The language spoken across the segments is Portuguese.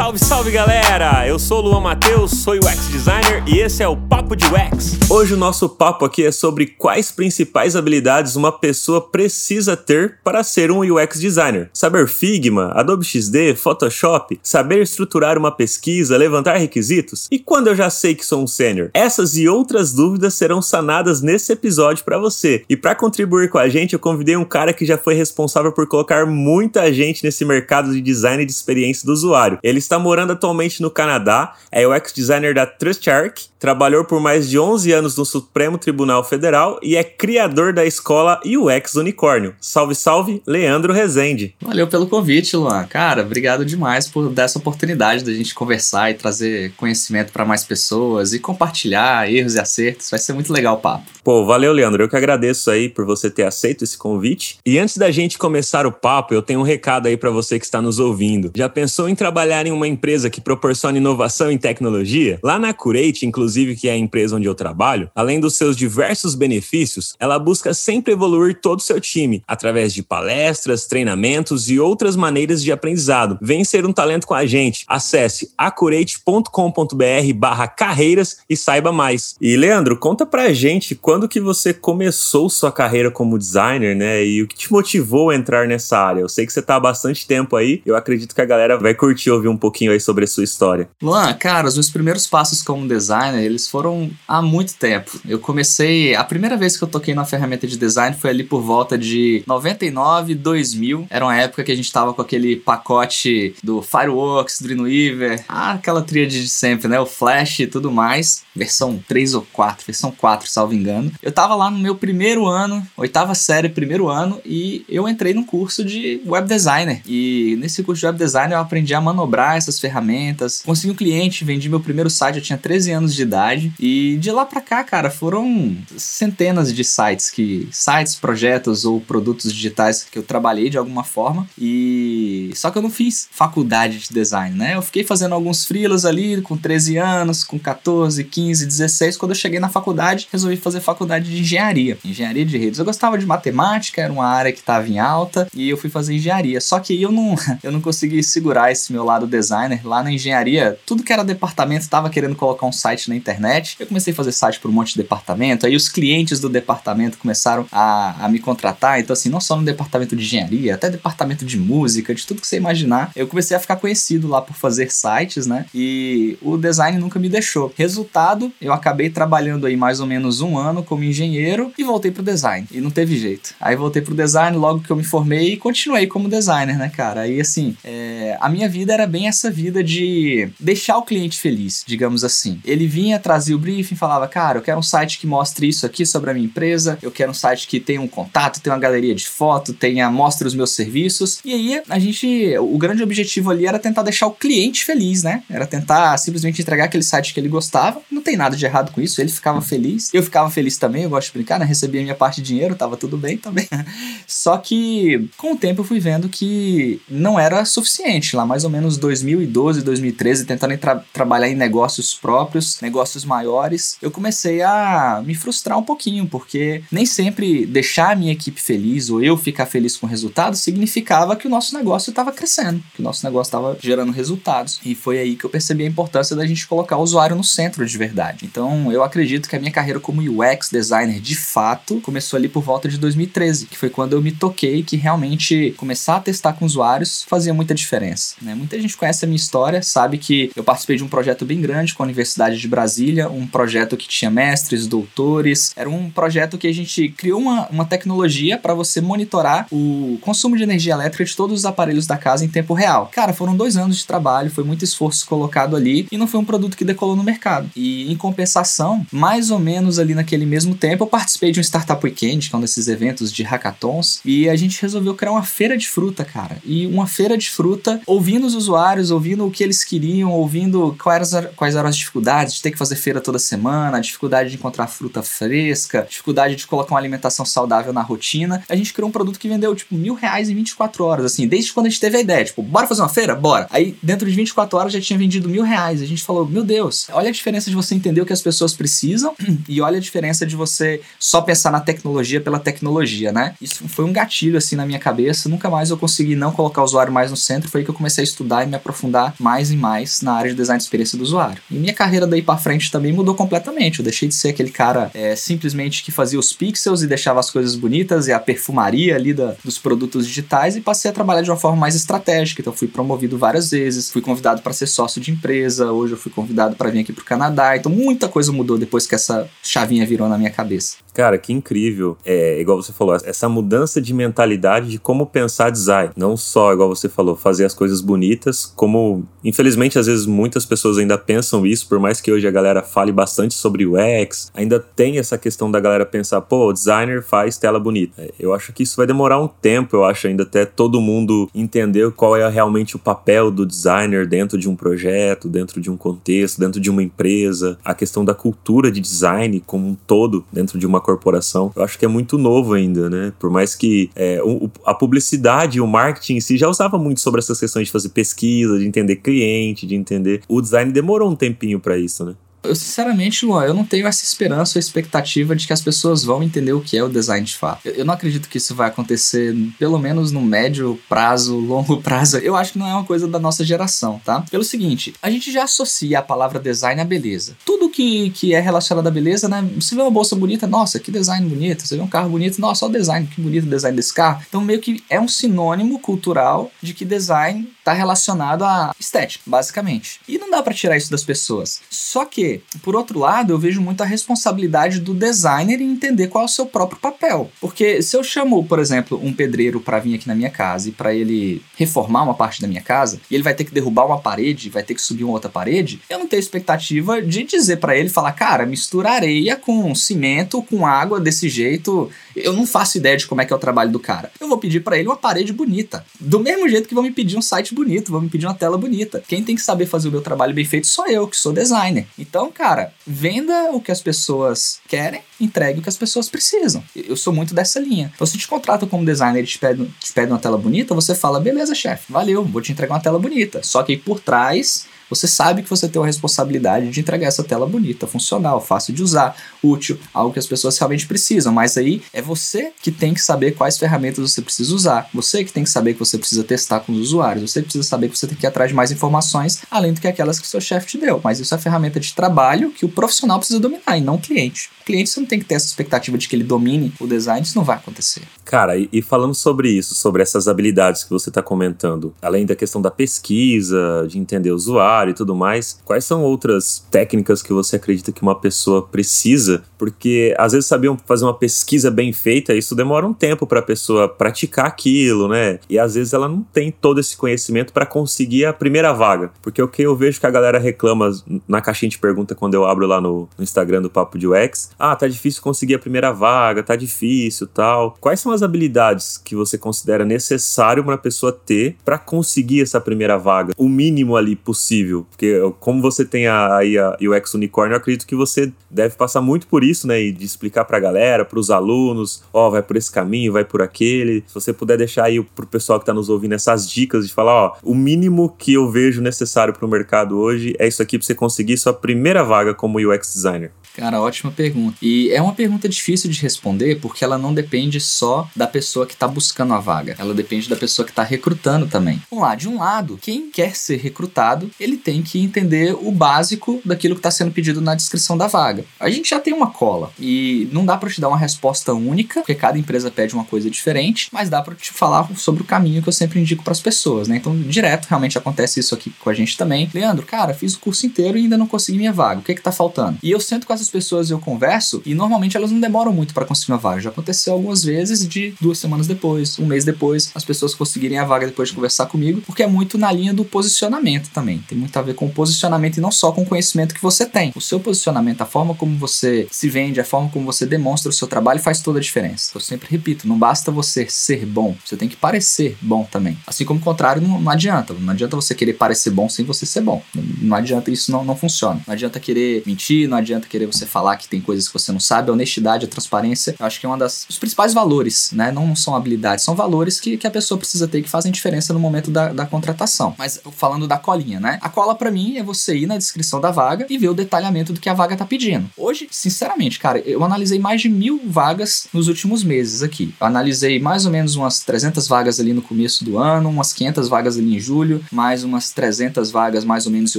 Salve, salve galera! Eu sou o Luan Matheus, sou UX designer e esse é o Papo de UX. Hoje o nosso papo aqui é sobre quais principais habilidades uma pessoa precisa ter para ser um UX designer. Saber Figma, Adobe XD, Photoshop, saber estruturar uma pesquisa, levantar requisitos e quando eu já sei que sou um sênior. Essas e outras dúvidas serão sanadas nesse episódio para você. E para contribuir com a gente, eu convidei um cara que já foi responsável por colocar muita gente nesse mercado de design de experiência do usuário. Ele está morando atualmente no Canadá, é UX designer da TrustArc, trabalhou por mais de 11 anos no Supremo Tribunal Federal e é criador da escola UX Unicórnio. Salve, salve, Leandro Rezende. Valeu pelo convite, Luan. Cara, obrigado demais por dar essa oportunidade da gente conversar e trazer conhecimento para mais pessoas e compartilhar erros e acertos. Vai ser muito legal o papo. Pô, valeu, Leandro. Eu que agradeço aí por você ter aceito esse convite. E antes da gente começar o papo, eu tenho um recado aí para você que está nos ouvindo. Já pensou em trabalhar em uma empresa que proporciona inovação em tecnologia? Lá na Curate, inclusive, que é a empresa onde eu trabalho, além dos seus diversos benefícios, ela busca sempre evoluir todo o seu time através de palestras, treinamentos e outras maneiras de aprendizado. Vem ser um talento com a gente. Acesse acurate.com.br/carreiras e saiba mais. E Leandro, conta pra gente quando que você começou sua carreira como designer, né? E o que te motivou a entrar nessa área? Eu sei que você tá há bastante tempo aí, eu acredito que a galera vai curtir ouvir um pouquinho aí sobre a sua história. Luan, cara, os meus primeiros passos como designer, eles foram há muito tempo. Eu comecei, a primeira vez que eu toquei na ferramenta de design foi ali por volta de 99, 2000. Era uma época que a gente tava com aquele pacote do Fireworks, Dreamweaver, ah, aquela tríade de sempre, né? O Flash e tudo mais. Versão 3 ou 4, versão 4, salvo engano ano. Eu tava lá no meu primeiro ano, oitava série, primeiro ano, e eu entrei num curso de web designer. E nesse curso de web designer eu aprendi a manobrar essas ferramentas. Consegui um cliente, vendi meu primeiro site, eu tinha 13 anos de idade. E de lá pra cá, cara, foram centenas de sites que. sites, projetos ou produtos digitais que eu trabalhei de alguma forma. E. Só que eu não fiz faculdade de design, né? Eu fiquei fazendo alguns freelas ali com 13 anos, com 14, 15, 16. Quando eu cheguei na faculdade, resolvi fazer faculdade de engenharia, engenharia de redes. Eu gostava de matemática, era uma área que estava em alta e eu fui fazer engenharia. Só que eu não, eu não consegui segurar esse meu lado designer. Lá na engenharia, tudo que era departamento estava querendo colocar um site na internet. Eu comecei a fazer site para um monte de departamento. Aí os clientes do departamento começaram a, a me contratar. Então, assim, não só no departamento de engenharia, até departamento de música, de tudo que você imaginar. Eu comecei a ficar conhecido lá por fazer sites, né? E o design nunca me deixou. Resultado, eu acabei trabalhando aí mais ou menos um ano como engenheiro e voltei pro design. E não teve jeito. Aí voltei pro design logo que eu me formei e continuei como designer, né, cara? Aí assim, é, a minha vida era bem essa vida de deixar o cliente feliz, digamos assim. Ele vinha, trazia o briefing, falava, cara, eu quero um site que mostre isso aqui sobre a minha empresa, eu quero um site que tenha um contato, tenha uma galeria de foto, tenha, mostre os meus serviços. E aí a gente, o grande objetivo ali era tentar deixar o cliente feliz, né? Era tentar simplesmente entregar aquele site que ele gostava. Não tem nada de errado com isso, ele ficava feliz, eu ficava feliz também, eu gosto de brincar, né? Recebia minha parte de dinheiro, tava tudo bem também. Só que com o tempo eu fui vendo que não era suficiente. Lá mais ou menos 2012, 2013, tentando tra trabalhar em negócios próprios, negócios maiores, eu comecei a me frustrar um pouquinho, porque nem sempre deixar a minha equipe feliz ou eu ficar feliz com o resultado significava que o nosso negócio estava crescendo, que o nosso negócio estava gerando resultados. E foi aí que eu percebi a importância da gente colocar o usuário no centro de verdade. Então eu acredito que a minha carreira como UX designer de fato começou ali por volta de 2013, que foi quando eu me toquei que realmente começar a testar com usuários fazia muita diferença. Né? Muita gente conhece a minha história, sabe que eu participei de um projeto bem grande com a Universidade de Brasília, um projeto que tinha mestres, doutores, era um projeto que a gente criou uma, uma tecnologia para você monitorar o consumo de energia elétrica de todos os aparelhos da casa em tempo real. Cara, foram dois anos de trabalho, foi muito esforço colocado ali e não foi um produto que decolou no mercado. E em compensação, mais ou menos ali naquele mesmo tempo, eu participei de um Startup Weekend, que é um desses eventos de hackathons, e a gente resolveu criar uma feira de fruta, cara. E uma feira de fruta, ouvindo os usuários, ouvindo o que eles queriam, ouvindo quais, quais eram as dificuldades de ter que fazer feira toda semana, a dificuldade de encontrar fruta fresca, dificuldade de colocar uma alimentação saudável na rotina. A gente criou um produto que vendeu, tipo, mil reais em 24 horas, assim, desde quando a gente teve a ideia, tipo, bora fazer uma feira? Bora. Aí, dentro de 24 horas, já tinha vendido mil reais. A gente falou, meu Deus, olha a diferença de você entender o que as pessoas precisam e olha a diferença diferença de você só pensar na tecnologia pela tecnologia, né? Isso foi um gatilho assim na minha cabeça. Nunca mais eu consegui não colocar o usuário mais no centro. Foi aí que eu comecei a estudar e me aprofundar mais e mais na área de design de experiência do usuário. E minha carreira daí para frente também mudou completamente. Eu deixei de ser aquele cara é, simplesmente que fazia os pixels e deixava as coisas bonitas e a perfumaria ali da, dos produtos digitais e passei a trabalhar de uma forma mais estratégica. Então fui promovido várias vezes, fui convidado para ser sócio de empresa, hoje eu fui convidado para vir aqui pro Canadá. Então muita coisa mudou depois que essa chavinha virou na minha cabeça. Cara, que incrível. É, igual você falou, essa mudança de mentalidade de como pensar design. Não só, igual você falou, fazer as coisas bonitas, como, infelizmente, às vezes muitas pessoas ainda pensam isso, por mais que hoje a galera fale bastante sobre o UX, ainda tem essa questão da galera pensar, pô, o designer faz tela bonita. É, eu acho que isso vai demorar um tempo, eu acho, ainda até todo mundo entender qual é realmente o papel do designer dentro de um projeto, dentro de um contexto, dentro de uma empresa, a questão da cultura de design como um todo dentro de uma corporação. Eu acho que é muito novo ainda, né? Por mais que é, o, a publicidade o marketing em si já usava muito sobre essas questões de fazer pesquisa, de entender cliente, de entender. O design demorou um tempinho para isso, né? Eu, sinceramente, Luan, eu não tenho essa esperança ou expectativa de que as pessoas vão entender o que é o design de fato. Eu, eu, não acredito que isso vai acontecer, pelo menos no médio prazo, longo prazo. Eu acho que não é uma coisa da nossa geração, tá? Pelo seguinte, a gente já associa a palavra design à beleza. Tudo que, que é relacionado à beleza, né? Você vê uma bolsa bonita, nossa, que design bonito. Você vê um carro bonito, nossa, olha o design, que bonito o design desse carro. Então, meio que é um sinônimo cultural de que design está relacionado à estética, basicamente. E não dá para tirar isso das pessoas. Só que, por outro lado, eu vejo muito a responsabilidade do designer em entender qual é o seu próprio papel. Porque se eu chamo, por exemplo, um pedreiro para vir aqui na minha casa e para ele reformar uma parte da minha casa, e ele vai ter que derrubar uma parede, vai ter que subir uma outra parede, eu não tenho expectativa de dizer para ele falar, cara, mistura areia com cimento, com água desse jeito. Eu não faço ideia de como é que é o trabalho do cara. Eu vou pedir para ele uma parede bonita. Do mesmo jeito que vão me pedir um site bonito, vão me pedir uma tela bonita. Quem tem que saber fazer o meu trabalho bem feito sou eu, que sou designer. Então, cara, venda o que as pessoas querem, entregue o que as pessoas precisam. Eu sou muito dessa linha. Então, se te contratam como designer e te pedem, te pedem uma tela bonita, você fala, beleza, chefe, valeu, vou te entregar uma tela bonita. Só que por trás você sabe que você tem a responsabilidade de entregar essa tela bonita, funcional, fácil de usar, útil, algo que as pessoas realmente precisam. Mas aí é você que tem que saber quais ferramentas você precisa usar, você que tem que saber que você precisa testar com os usuários, você precisa saber que você tem que ir atrás de mais informações, além do que aquelas que seu chefe te deu. Mas isso é ferramenta de trabalho que o profissional precisa dominar e não o cliente. O cliente você não tem que ter essa expectativa de que ele domine o design, isso não vai acontecer. Cara, e falando sobre isso, sobre essas habilidades que você está comentando, além da questão da pesquisa, de entender o usuário, e tudo mais, quais são outras técnicas que você acredita que uma pessoa precisa? Porque às vezes sabiam fazer uma pesquisa bem feita, isso demora um tempo para a pessoa praticar aquilo, né? E às vezes ela não tem todo esse conhecimento para conseguir a primeira vaga. Porque o que eu vejo que a galera reclama na caixinha de pergunta quando eu abro lá no, no Instagram do Papo de UX, ah, tá difícil conseguir a primeira vaga, tá difícil, tal. Quais são as habilidades que você considera necessário para a pessoa ter para conseguir essa primeira vaga? O mínimo ali possível Porque como você tem aí a, a UX Unicorn, eu acredito que você deve passar muito por isso, né? E de explicar pra galera, pros alunos, ó, oh, vai por esse caminho, vai por aquele. Se você puder deixar aí pro pessoal que tá nos ouvindo essas dicas de falar, ó, o mínimo que eu vejo necessário pro mercado hoje é isso aqui pra você conseguir sua primeira vaga como UX designer. Cara, ótima pergunta. E é uma pergunta difícil de responder porque ela não depende só da pessoa que está buscando a vaga. Ela depende da pessoa que está recrutando também. Vamos lá, de um lado, quem quer ser recrutado, ele tem que entender o básico daquilo que está sendo pedido na descrição da vaga. A gente já tem uma cola e não dá para te dar uma resposta única, porque cada empresa pede uma coisa diferente, mas dá para te falar sobre o caminho que eu sempre indico para as pessoas, né? Então, direto, realmente acontece isso aqui com a gente também. Leandro, cara, fiz o curso inteiro e ainda não consegui minha vaga. O que é que tá faltando? E eu sento com as pessoas eu converso e normalmente elas não demoram muito para conseguir uma vaga. Já aconteceu algumas vezes de duas semanas depois, um mês depois, as pessoas conseguirem a vaga depois de conversar comigo, porque é muito na linha do posicionamento também. Tem muito a ver com o posicionamento e não só com o conhecimento que você tem. O seu posicionamento, a forma como você se vende, a forma como você demonstra o seu trabalho faz toda a diferença. Eu sempre repito, não basta você ser bom, você tem que parecer bom também. Assim como o contrário não, não adianta. Não adianta você querer parecer bom sem você ser bom. Não, não adianta, isso não, não funciona. Não adianta querer mentir, não adianta querer você falar que tem coisas que você não sabe, a honestidade, a transparência, eu acho que é uma das os principais valores, né? Não são habilidades, são valores que, que a pessoa precisa ter que fazem diferença no momento da, da contratação. Mas falando da colinha, né? A cola para mim é você ir na descrição da vaga e ver o detalhamento do que a vaga tá pedindo. Hoje, sinceramente, cara, eu analisei mais de mil vagas nos últimos meses aqui. Eu analisei mais ou menos umas 300 vagas ali no começo do ano, umas 500 vagas ali em julho, mais umas 300 vagas mais ou menos em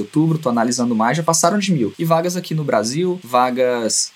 outubro. Tô analisando mais, já passaram de mil. E vagas aqui no Brasil, vagas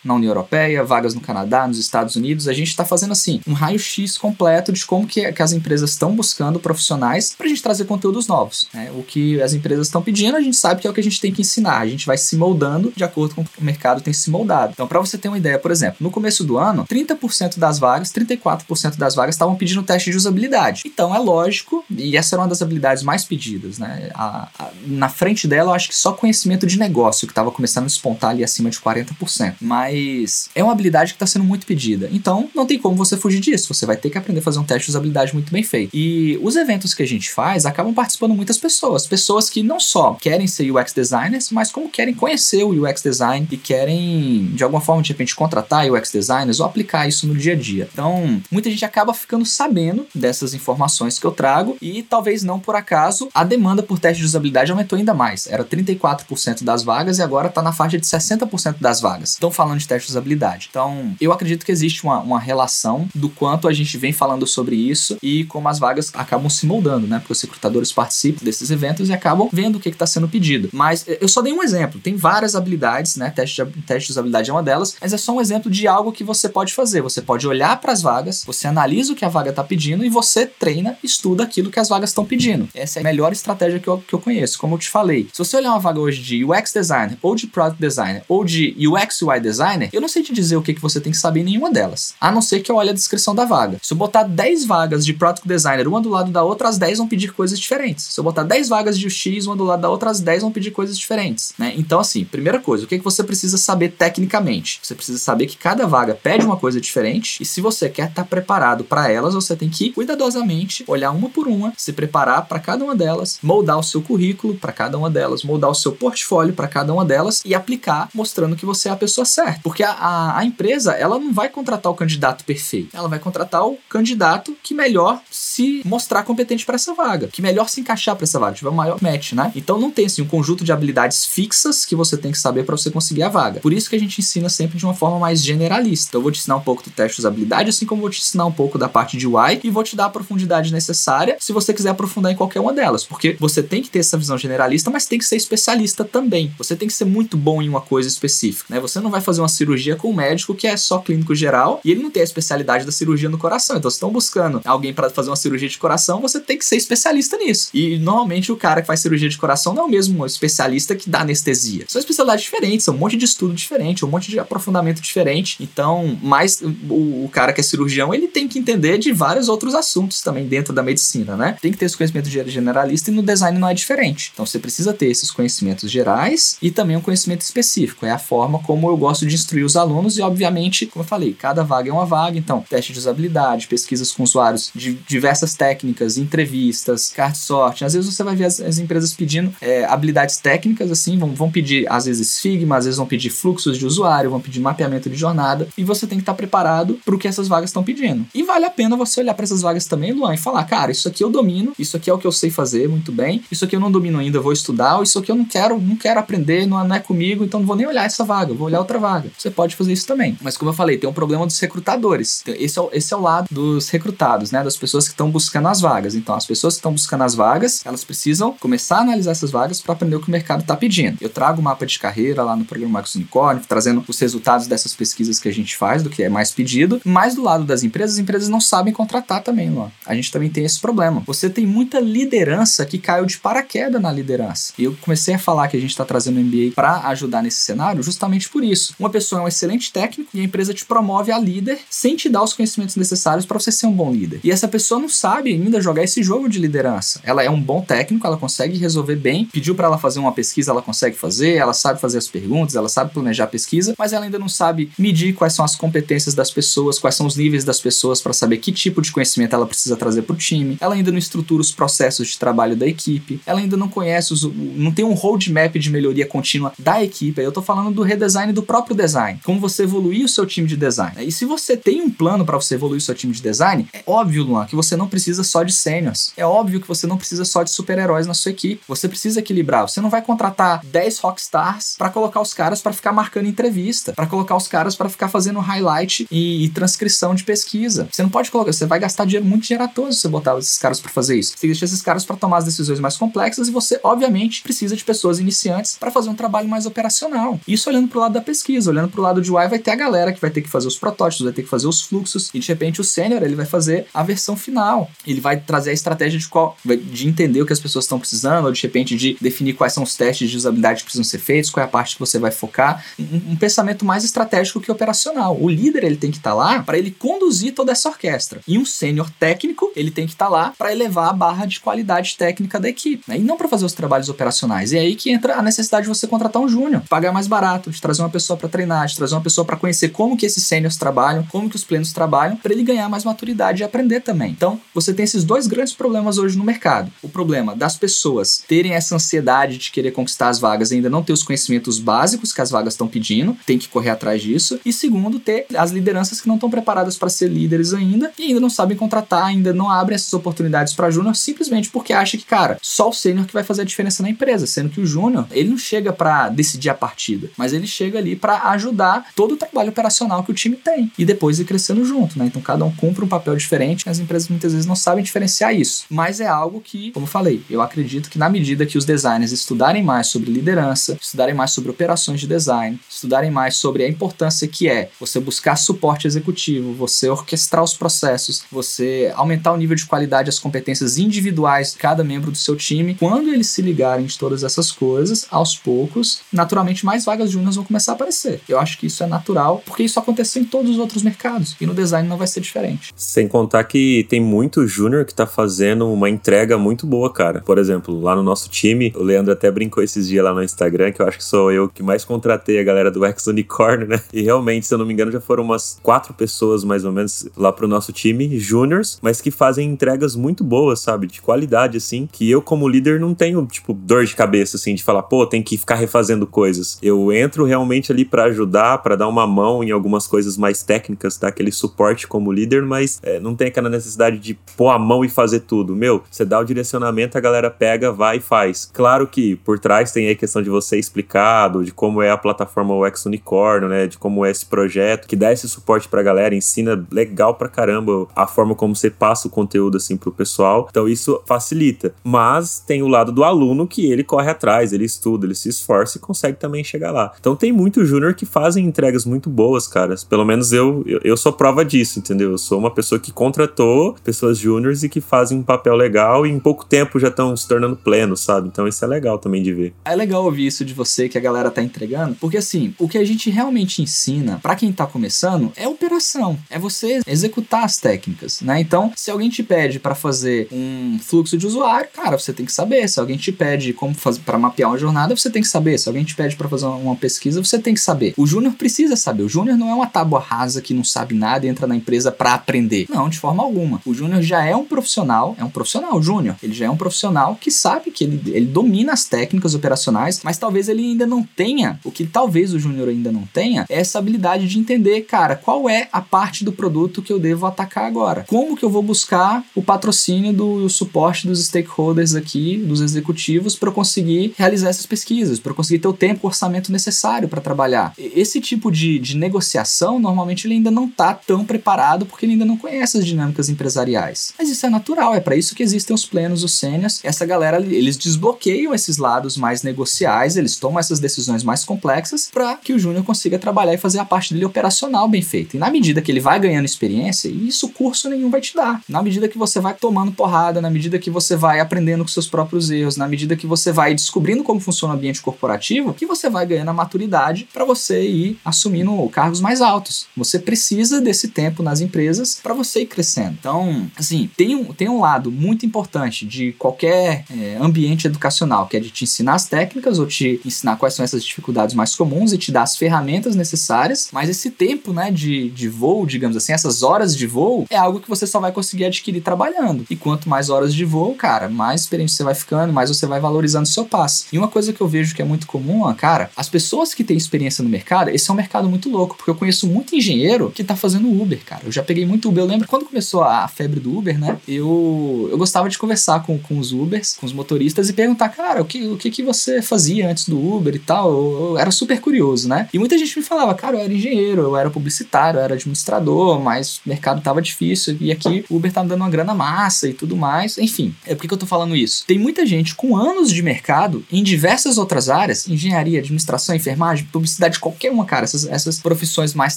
na União Europeia, vagas no Canadá, nos Estados Unidos. A gente tá fazendo assim um raio-x completo de como que, que as empresas estão buscando profissionais para a gente trazer conteúdos novos. Né? O que as empresas estão pedindo, a gente sabe que é o que a gente tem que ensinar. A gente vai se moldando de acordo com o que o mercado tem se moldado. Então, para você ter uma ideia, por exemplo, no começo do ano, 30% das vagas, 34% das vagas estavam pedindo teste de usabilidade. Então, é lógico, e essa era uma das habilidades mais pedidas, né? A, a, na frente dela, eu acho que só conhecimento de negócio que estava começando a despontar ali acima de 40%. Mas é uma habilidade que está sendo muito pedida. Então, não tem como você fugir disso. Você vai ter que aprender a fazer um teste de usabilidade muito bem feito. E os eventos que a gente faz acabam participando muitas pessoas. Pessoas que não só querem ser UX designers, mas como querem conhecer o UX design e querem, de alguma forma, de repente, contratar UX designers ou aplicar isso no dia a dia. Então, muita gente acaba ficando sabendo dessas informações que eu trago e talvez não por acaso a demanda por teste de usabilidade aumentou ainda mais. Era 34% das vagas e agora está na faixa de 60% das vagas. Estão falando de teste de usabilidade. Então, eu acredito que existe uma, uma relação do quanto a gente vem falando sobre isso e como as vagas acabam se moldando, né? Porque os recrutadores participam desses eventos e acabam vendo o que está sendo pedido. Mas eh, eu só dei um exemplo. Tem várias habilidades, né? Teste de, teste de usabilidade é uma delas, mas é só um exemplo de algo que você pode fazer. Você pode olhar para as vagas, você analisa o que a vaga está pedindo e você treina, estuda aquilo que as vagas estão pedindo. Essa é a melhor estratégia que eu, que eu conheço. Como eu te falei, se você olhar uma vaga hoje de UX designer, ou de product designer, ou de UI designer, eu não sei te dizer o que, que você tem que saber em nenhuma delas. A não ser que eu olhe a descrição da vaga. Se eu botar 10 vagas de product designer uma do lado da outra, as 10 vão pedir coisas diferentes. Se eu botar 10 vagas de UX uma do lado da outra, as 10 vão pedir coisas diferentes. Né? Então, assim, primeira coisa, o que, que você precisa saber tecnicamente? Você precisa saber que cada vaga pede uma coisa diferente e se você quer estar tá preparado para elas, você tem que cuidadosamente olhar uma por uma, se preparar para cada uma delas, moldar o seu currículo para cada uma delas, moldar o seu portfólio para cada uma delas e aplicar mostrando que você é a pessoa certa. Porque a, a, a empresa, ela não vai contratar o candidato perfeito, ela vai contratar o candidato que melhor se mostrar competente para essa vaga, que melhor se encaixar para essa vaga, tiver o maior match, né? Então não tem assim um conjunto de habilidades fixas que você tem que saber para você conseguir a vaga. Por isso que a gente ensina sempre de uma forma mais generalista. Então, eu vou te ensinar um pouco do teste de usabilidade, assim como vou te ensinar um pouco da parte de UI e vou te dar a profundidade necessária se você quiser aprofundar em qualquer uma delas, porque você tem que ter essa visão generalista, mas tem que ser especialista também. Você tem que ser muito bom em uma coisa específica, né? Você não vai fazer uma cirurgia com um médico que é só clínico geral e ele não tem a especialidade da cirurgia no coração. Então, se estão buscando alguém para fazer uma cirurgia de coração, você tem que ser especialista nisso. E normalmente o cara que faz cirurgia de coração não é o mesmo especialista que dá anestesia. São especialidades diferentes, são um monte de estudo diferente, um monte de aprofundamento diferente. Então, mais o, o cara que é cirurgião, ele tem que entender de vários outros assuntos também dentro da medicina, né? Tem que ter esse conhecimento generalista e no design não é diferente. Então, você precisa ter esses conhecimentos gerais e também um conhecimento específico. É a forma como eu gosto de instruir os alunos e, obviamente, como eu falei, cada vaga é uma vaga. Então, teste de usabilidade, pesquisas com usuários de diversas técnicas, entrevistas, card sorting. Às vezes você vai ver as, as empresas pedindo é, habilidades técnicas, assim, vão, vão pedir às vezes Figma, às vezes vão pedir fluxos de usuário, vão pedir mapeamento de jornada, e você tem que estar preparado para o que essas vagas estão pedindo. E vale a pena você olhar para essas vagas também, Luan, e falar, cara, isso aqui eu domino, isso aqui é o que eu sei fazer muito bem, isso aqui eu não domino ainda, vou estudar, isso aqui eu não quero, não quero aprender, não, não é comigo, então não vou nem olhar essa vaga, vou olhar outra vaga. Você pode fazer isso também. Mas como eu falei, tem um problema dos recrutadores. Esse é, o, esse é o lado dos recrutados, né? Das pessoas que estão buscando as vagas. Então, as pessoas que estão buscando as vagas, elas precisam começar a analisar essas vagas para aprender o que o mercado está pedindo. Eu trago o mapa de carreira lá no programa Marcos Unicórnio, trazendo os resultados dessas pesquisas que a gente faz, do que é mais pedido. Mas do lado das empresas, as empresas não sabem contratar também, Luan. A gente também tem esse problema. Você tem muita liderança que caiu de paraquedas na liderança. E eu comecei a falar que a gente está trazendo o MBA para ajudar nesse cenário justamente por isso. Uma pessoa é um excelente técnico e a empresa te promove a líder sem te dar os conhecimentos necessários para você ser um bom líder. E essa pessoa não sabe ainda jogar esse jogo de liderança. Ela é um bom técnico, ela consegue resolver bem. Pediu para ela fazer uma pesquisa, ela consegue fazer, ela sabe fazer as perguntas, ela sabe planejar a pesquisa, mas ela ainda não sabe medir quais são as competências das pessoas, quais são os níveis das pessoas para saber que tipo de conhecimento ela precisa trazer para o time. Ela ainda não estrutura os processos de trabalho da equipe. Ela ainda não conhece os, não tem um roadmap de melhoria contínua da equipe. Eu tô falando do redesign design do próprio design, como você evoluir o seu time de design. E se você tem um plano para você evoluir o seu time de design, é óbvio, Luan, que você não precisa só de seniors. É óbvio que você não precisa só de super-heróis na sua equipe. Você precisa equilibrar. Você não vai contratar 10 rockstars para colocar os caras para ficar marcando entrevista, para colocar os caras para ficar fazendo highlight e, e, transcrição de pesquisa. Você não pode colocar, você vai gastar dinheiro muito generoso se você botar esses caras para fazer isso. Você deixa esses caras para tomar as decisões mais complexas e você, obviamente, precisa de pessoas iniciantes para fazer um trabalho mais operacional. Isso olhando para o lado da pesquisa, olhando para o lado de UI, vai ter a galera que vai ter que fazer os protótipos, vai ter que fazer os fluxos e de repente o sênior ele vai fazer a versão final. Ele vai trazer a estratégia de qual de entender o que as pessoas estão precisando, ou de repente de definir quais são os testes de usabilidade que precisam ser feitos, qual é a parte que você vai focar. Um, um pensamento mais estratégico que operacional. O líder ele tem que estar tá lá para ele conduzir toda essa orquestra. E um sênior técnico, ele tem que estar tá lá para elevar a barra de qualidade técnica da equipe, né? E não para fazer os trabalhos operacionais. E é aí que entra a necessidade de você contratar um júnior, pagar mais barato, de trazer uma pessoa para treinar, de trazer uma pessoa para conhecer como que esses sêniors trabalham, como que os plenos trabalham, para ele ganhar mais maturidade e aprender também. Então, você tem esses dois grandes problemas hoje no mercado. O problema das pessoas terem essa ansiedade de querer conquistar as vagas e ainda não ter os conhecimentos básicos que as vagas estão pedindo, tem que correr atrás disso. E segundo, ter as lideranças que não estão preparadas para ser líderes ainda e ainda não sabem contratar, ainda não abrem essas oportunidades para júnior simplesmente porque acha que, cara, só o sênior que vai fazer a diferença na empresa, sendo que o júnior, ele não chega para decidir a partida, mas ele chega ali para ajudar todo o trabalho operacional que o time tem e depois ir crescendo junto, né? Então cada um cumpre um papel diferente, as empresas muitas vezes não sabem diferenciar isso. Mas é algo que, como eu falei, eu acredito que na medida que os designers estudarem mais sobre liderança, estudarem mais sobre operações de design, estudarem mais sobre a importância que é você buscar suporte executivo, você orquestrar os processos, você aumentar o nível de qualidade, as competências individuais de cada membro do seu time, quando eles se ligarem de todas essas coisas, aos poucos, naturalmente mais vagas júniores vão começar a aparecer. Eu acho que isso é natural, porque isso aconteceu em todos os outros mercados e no design não vai ser diferente. Sem contar que tem muito júnior que tá fazendo uma entrega muito boa, cara. Por exemplo, lá no nosso time, o Leandro até brincou esses dias lá no Instagram, que eu acho que sou eu que mais contratei a galera do X Unicorn, né? E realmente, se eu não me engano, já foram umas quatro pessoas mais ou menos lá pro nosso time, júniors, mas que fazem entregas muito boas, sabe? De qualidade, assim, que eu, como líder, não tenho, tipo, dor de cabeça, assim, de falar, pô, tem que ficar refazendo coisas. Eu entro realmente ali para ajudar, para dar uma mão em algumas coisas mais técnicas, dar aquele suporte como líder, mas é, não tem aquela necessidade de pôr a mão e fazer tudo. Meu, você dá o direcionamento, a galera pega, vai e faz. Claro que por trás tem aí a questão de você explicado, de como é a plataforma UX Unicórnio, né? De como é esse projeto, que dá esse suporte pra galera, ensina legal pra caramba a forma como você passa o conteúdo assim pro pessoal. Então isso facilita. Mas tem o lado do aluno que ele corre atrás, ele estuda, ele se esforça e consegue também chegar lá. Então tem muito júnior que fazem entregas muito boas, caras. Pelo menos eu, eu, eu sou prova disso, entendeu? Eu sou uma pessoa que contratou pessoas júniores e que fazem um papel legal e em pouco tempo já estão se tornando plenos, sabe? Então isso é legal também de ver. É legal ouvir isso de você que a galera tá entregando, porque assim, o que a gente realmente ensina para quem tá começando é operação, é você executar as técnicas, né? Então, se alguém te pede para fazer um fluxo de usuário, cara, você tem que saber. Se alguém te pede como fazer para mapear uma jornada, você tem que saber. Se alguém te pede para fazer uma pesquisa, você tem que saber. O júnior precisa saber. O júnior não é uma tábua rasa que não sabe nada e entra na empresa para aprender. Não, de forma alguma. O júnior já é um profissional, é um profissional júnior. Ele já é um profissional que sabe que ele, ele domina as técnicas operacionais, mas talvez ele ainda não tenha, o que talvez o júnior ainda não tenha, é essa habilidade de entender, cara, qual é a parte do produto que eu devo atacar agora. Como que eu vou buscar o patrocínio do suporte dos stakeholders aqui, dos executivos, para conseguir realizar essas pesquisas, para conseguir ter o tempo, o orçamento necessário para trabalhar. Esse tipo de, de negociação, normalmente ele ainda não está tão preparado porque ele ainda não conhece as dinâmicas empresariais. Mas isso é natural, é para isso que existem os plenos, os sênios. Essa galera, eles desbloqueiam esses lados mais negociais, eles tomam essas decisões mais complexas para que o júnior consiga trabalhar e fazer a parte dele operacional bem feita. E na medida que ele vai ganhando experiência, isso curso nenhum vai te dar. Na medida que você vai tomando porrada, na medida que você vai aprendendo com seus próprios erros, na medida que você vai descobrindo como funciona o ambiente corporativo, que você vai ganhando a maturidade para você ir assumindo cargos mais altos. Você precisa desse tempo nas empresas para você ir crescendo. Então, assim, tem um, tem um lado muito importante de qualquer é, ambiente educacional, que é de te ensinar as técnicas ou te ensinar quais são essas dificuldades mais comuns e te dar as ferramentas necessárias, mas esse tempo, né, de, de voo, digamos assim, essas horas de voo, é algo que você só vai conseguir adquirir trabalhando. E quanto mais horas de voo, cara, mais experiente você vai ficando, mais você vai valorizando o seu passe. E uma coisa que eu vejo que é muito comum, cara, as pessoas que têm experiência no mercado, esse é um mercado muito louco, porque eu conheço muito engenheiro que tá fazendo Uber, cara. Eu já peguei muito Uber. Eu lembro quando começou a febre do Uber, né? Eu, eu gostava de conversar com, com os Ubers, com os motoristas e perguntar, cara, o que, o que, que você fazia antes do Uber e tal? Eu, eu era super curioso, né? E muita gente me falava, cara, eu era engenheiro, eu era publicitário, eu era administrador, mas o mercado tava difícil e aqui o Uber tá dando uma grana massa e tudo mais. Enfim, é por que eu tô falando isso? Tem muita gente com anos de mercado em diversas outras áreas, engenharia, administração, enfermagem, publicidade, qualquer uma, cara, essas, essas profissões mais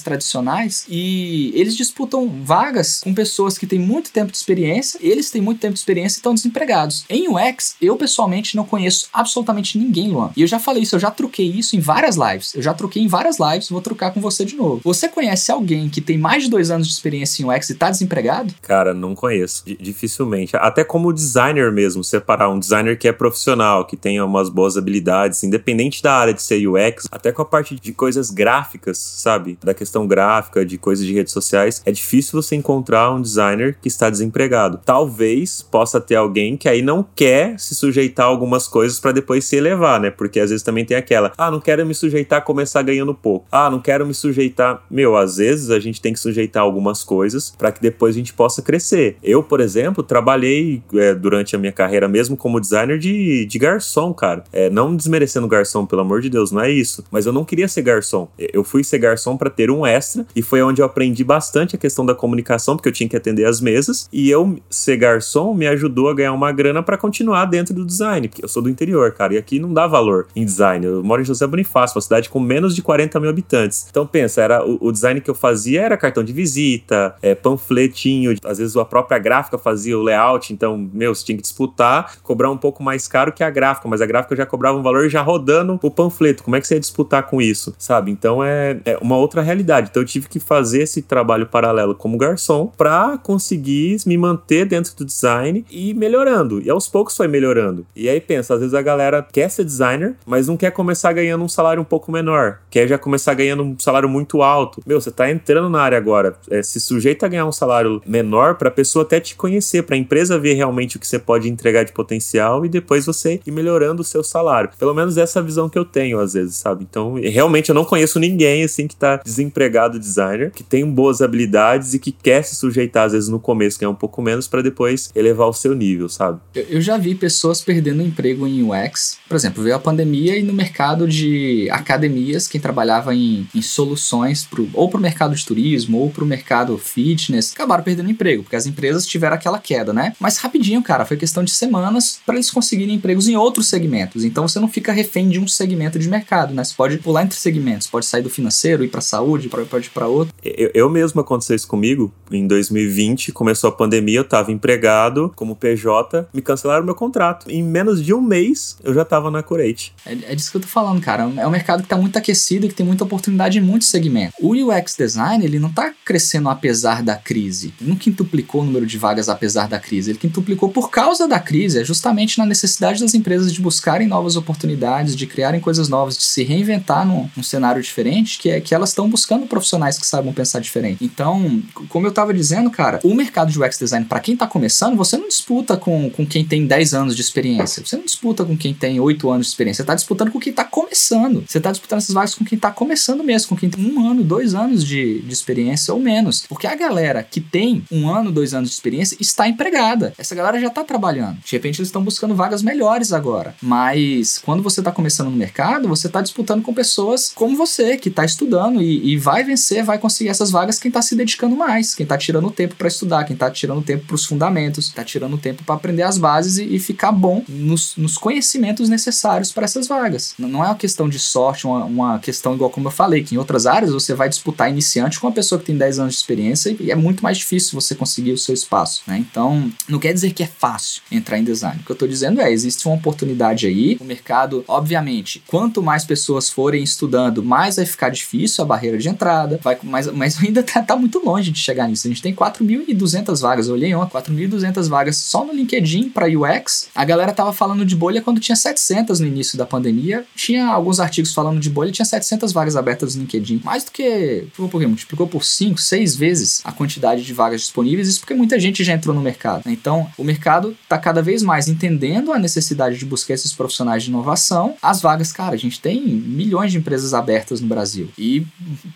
tradicionais, e eles disputam vagas com pessoas que têm muito tempo de experiência, eles têm muito tempo de experiência e estão desempregados. Em UX, eu pessoalmente não conheço absolutamente ninguém, Luan. E eu já falei isso, eu já troquei isso em várias lives. Eu já troquei em várias lives, vou trocar com você de novo. Você conhece alguém que tem mais de dois anos de experiência em UX e tá desempregado? Cara, não conheço. D dificilmente. Até como designer mesmo, separar um designer que é profissional, que tenha umas boas habilidades, independente da área de ser UX, até com a parte de coisas gráficas, sabe? Da questão gráfica, de coisas de redes sociais, é difícil você encontrar um designer que está desempregado. Talvez possa ter alguém que aí não quer se sujeitar a algumas coisas para depois se elevar, né? Porque às vezes também tem aquela, ah, não quero me sujeitar a começar ganhando pouco. Ah, não quero me sujeitar. Meu, às vezes a gente tem que sujeitar algumas coisas para que depois a gente possa crescer. Eu, por exemplo, trabalhei é, durante a minha carreira mesmo como designer de, de garçom, cara. É, não desmerecendo garçom, pelo amor de Deus, não é isso. Mas eu não queria ser garçom. Eu fui ser garçom para ter um extra e foi onde eu aprendi bastante a questão da comunicação, porque eu tinha que atender as mesas. E eu ser garçom me ajudou a ganhar uma grana para continuar dentro do design, porque eu sou do interior, cara, e aqui não dá valor em design. Eu moro em José Bonifácio, uma cidade com menos de 40 mil habitantes. Então pensa, era o, o design que eu fazia era cartão de visita, é, panfletinho, às vezes a própria gráfica fazia o layout, então, meu, você tinha que disputar, cobrar um pouco mais caro que a gráfica, mas a gráfica já cobrava um valor já rodando o panfleto. Como é que você ia disputar com isso, sabe? Então é, é uma outra realidade. Então eu tive que fazer esse trabalho paralelo como garçom para conseguir me manter dentro do design e melhorando. E aos poucos foi melhorando. E aí pensa, às vezes a galera quer ser designer, mas não quer começar ganhando um salário um pouco menor, quer já começar ganhando um salário muito alto. Meu, você tá entrando na área agora, é, se sujeita a ganhar um salário menor para a pessoa até te conhecer, para a empresa ver realmente o que você pode entregar de potencial e depois você ir melhorando o seu salário. Pelo menos essa visão que eu tenho às vezes, sabe? Então, realmente eu não conheço ninguém assim que tá desempregado designer, que tem boas habilidades e que quer se sujeitar às vezes no começo ganhar um pouco menos para depois elevar o seu nível, sabe? Eu já vi pessoas perdendo emprego em UX. Por exemplo, veio a pandemia e no mercado de academias, quem trabalhava em, em soluções pro, ou para o mercado de turismo ou para o mercado fitness, acabaram perdendo emprego, porque as empresas tiveram aquela queda, né? Mas rapidinho, cara, foi questão de semanas para eles conseguirem empregos em outros segmentos. Então você não fica refém de um segmento de mercado, né? Pode pular entre segmentos, pode sair do financeiro, ir para saúde, pode ir para outro. Eu, eu mesmo aconteceu isso comigo em 2020, começou a pandemia, eu estava empregado como PJ, me cancelaram meu contrato. Em menos de um mês, eu já estava na Curate. É, é disso que eu tô falando, cara. É um mercado que está muito aquecido e que tem muita oportunidade em muitos segmentos. O UX Design, ele não está crescendo apesar da crise. Ele não quintuplicou o número de vagas apesar da crise. Ele quintuplicou por causa da crise. É justamente na necessidade das empresas de buscarem novas oportunidades, de criarem coisas novas, de se reinventar num, num cenário diferente, que é que elas estão buscando profissionais que saibam pensar diferente. Então, como eu estava dizendo, cara, o mercado de UX Design, para quem está começando, você não disputa com, com quem tem 10 anos de experiência. Você não disputa com quem tem 8 anos de experiência. Você está disputando com quem está começando. Você está disputando essas vagas com quem está começando mesmo, com quem tem um ano, dois anos de, de experiência ou menos. Porque a galera que tem um ano, dois anos de experiência está empregada. Essa galera já está trabalhando. De repente eles estão buscando vagas melhores agora. Mas quando você está começando no mercado, você está disputando com pessoas como você, que está estudando e, e, vai vencer, vai conseguir essas vagas quem está se dedicando mais, quem está tirando tempo para estudar, quem está tirando tempo para os fundamentos, está tirando tempo para aprender as bases e, e ficar bom nos, nos conhecimentos necessários para essas vagas. Não é uma questão de sorte, uma, uma questão igual como eu falei, que em outras áreas você vai disputar iniciante com uma pessoa que tem 10 anos de experiência e é muito mais difícil você conseguir o seu espaço. Né? Então, não quer dizer que é fácil entrar em design. O que eu estou dizendo é, existe uma oportunidade aí, o mercado, obviamente, quanto mais pessoas forem estudando, mais vai ficar difícil a barreira de entrada, vai, mas, mas ainda tá, tá muito longe de chegar nisso. A gente tem 4.200 vagas, eu olhei ontem, 4.200 vagas só no LinkedIn para UX. A galera tava falando de bolha quando tinha 700 no início da pandemia. Tinha alguns artigos falando de bolha, tinha 700 vagas abertas no LinkedIn. Mais do que, por exemplo, multiplicou por 5, 6 vezes a quantidade de vagas disponíveis, isso porque muita gente já entrou no mercado. Então, o mercado está cada vez mais entendendo a necessidade de buscar esses profissionais de inovação. As vagas, cara, a gente tem milhões de empresas abertas no Brasil e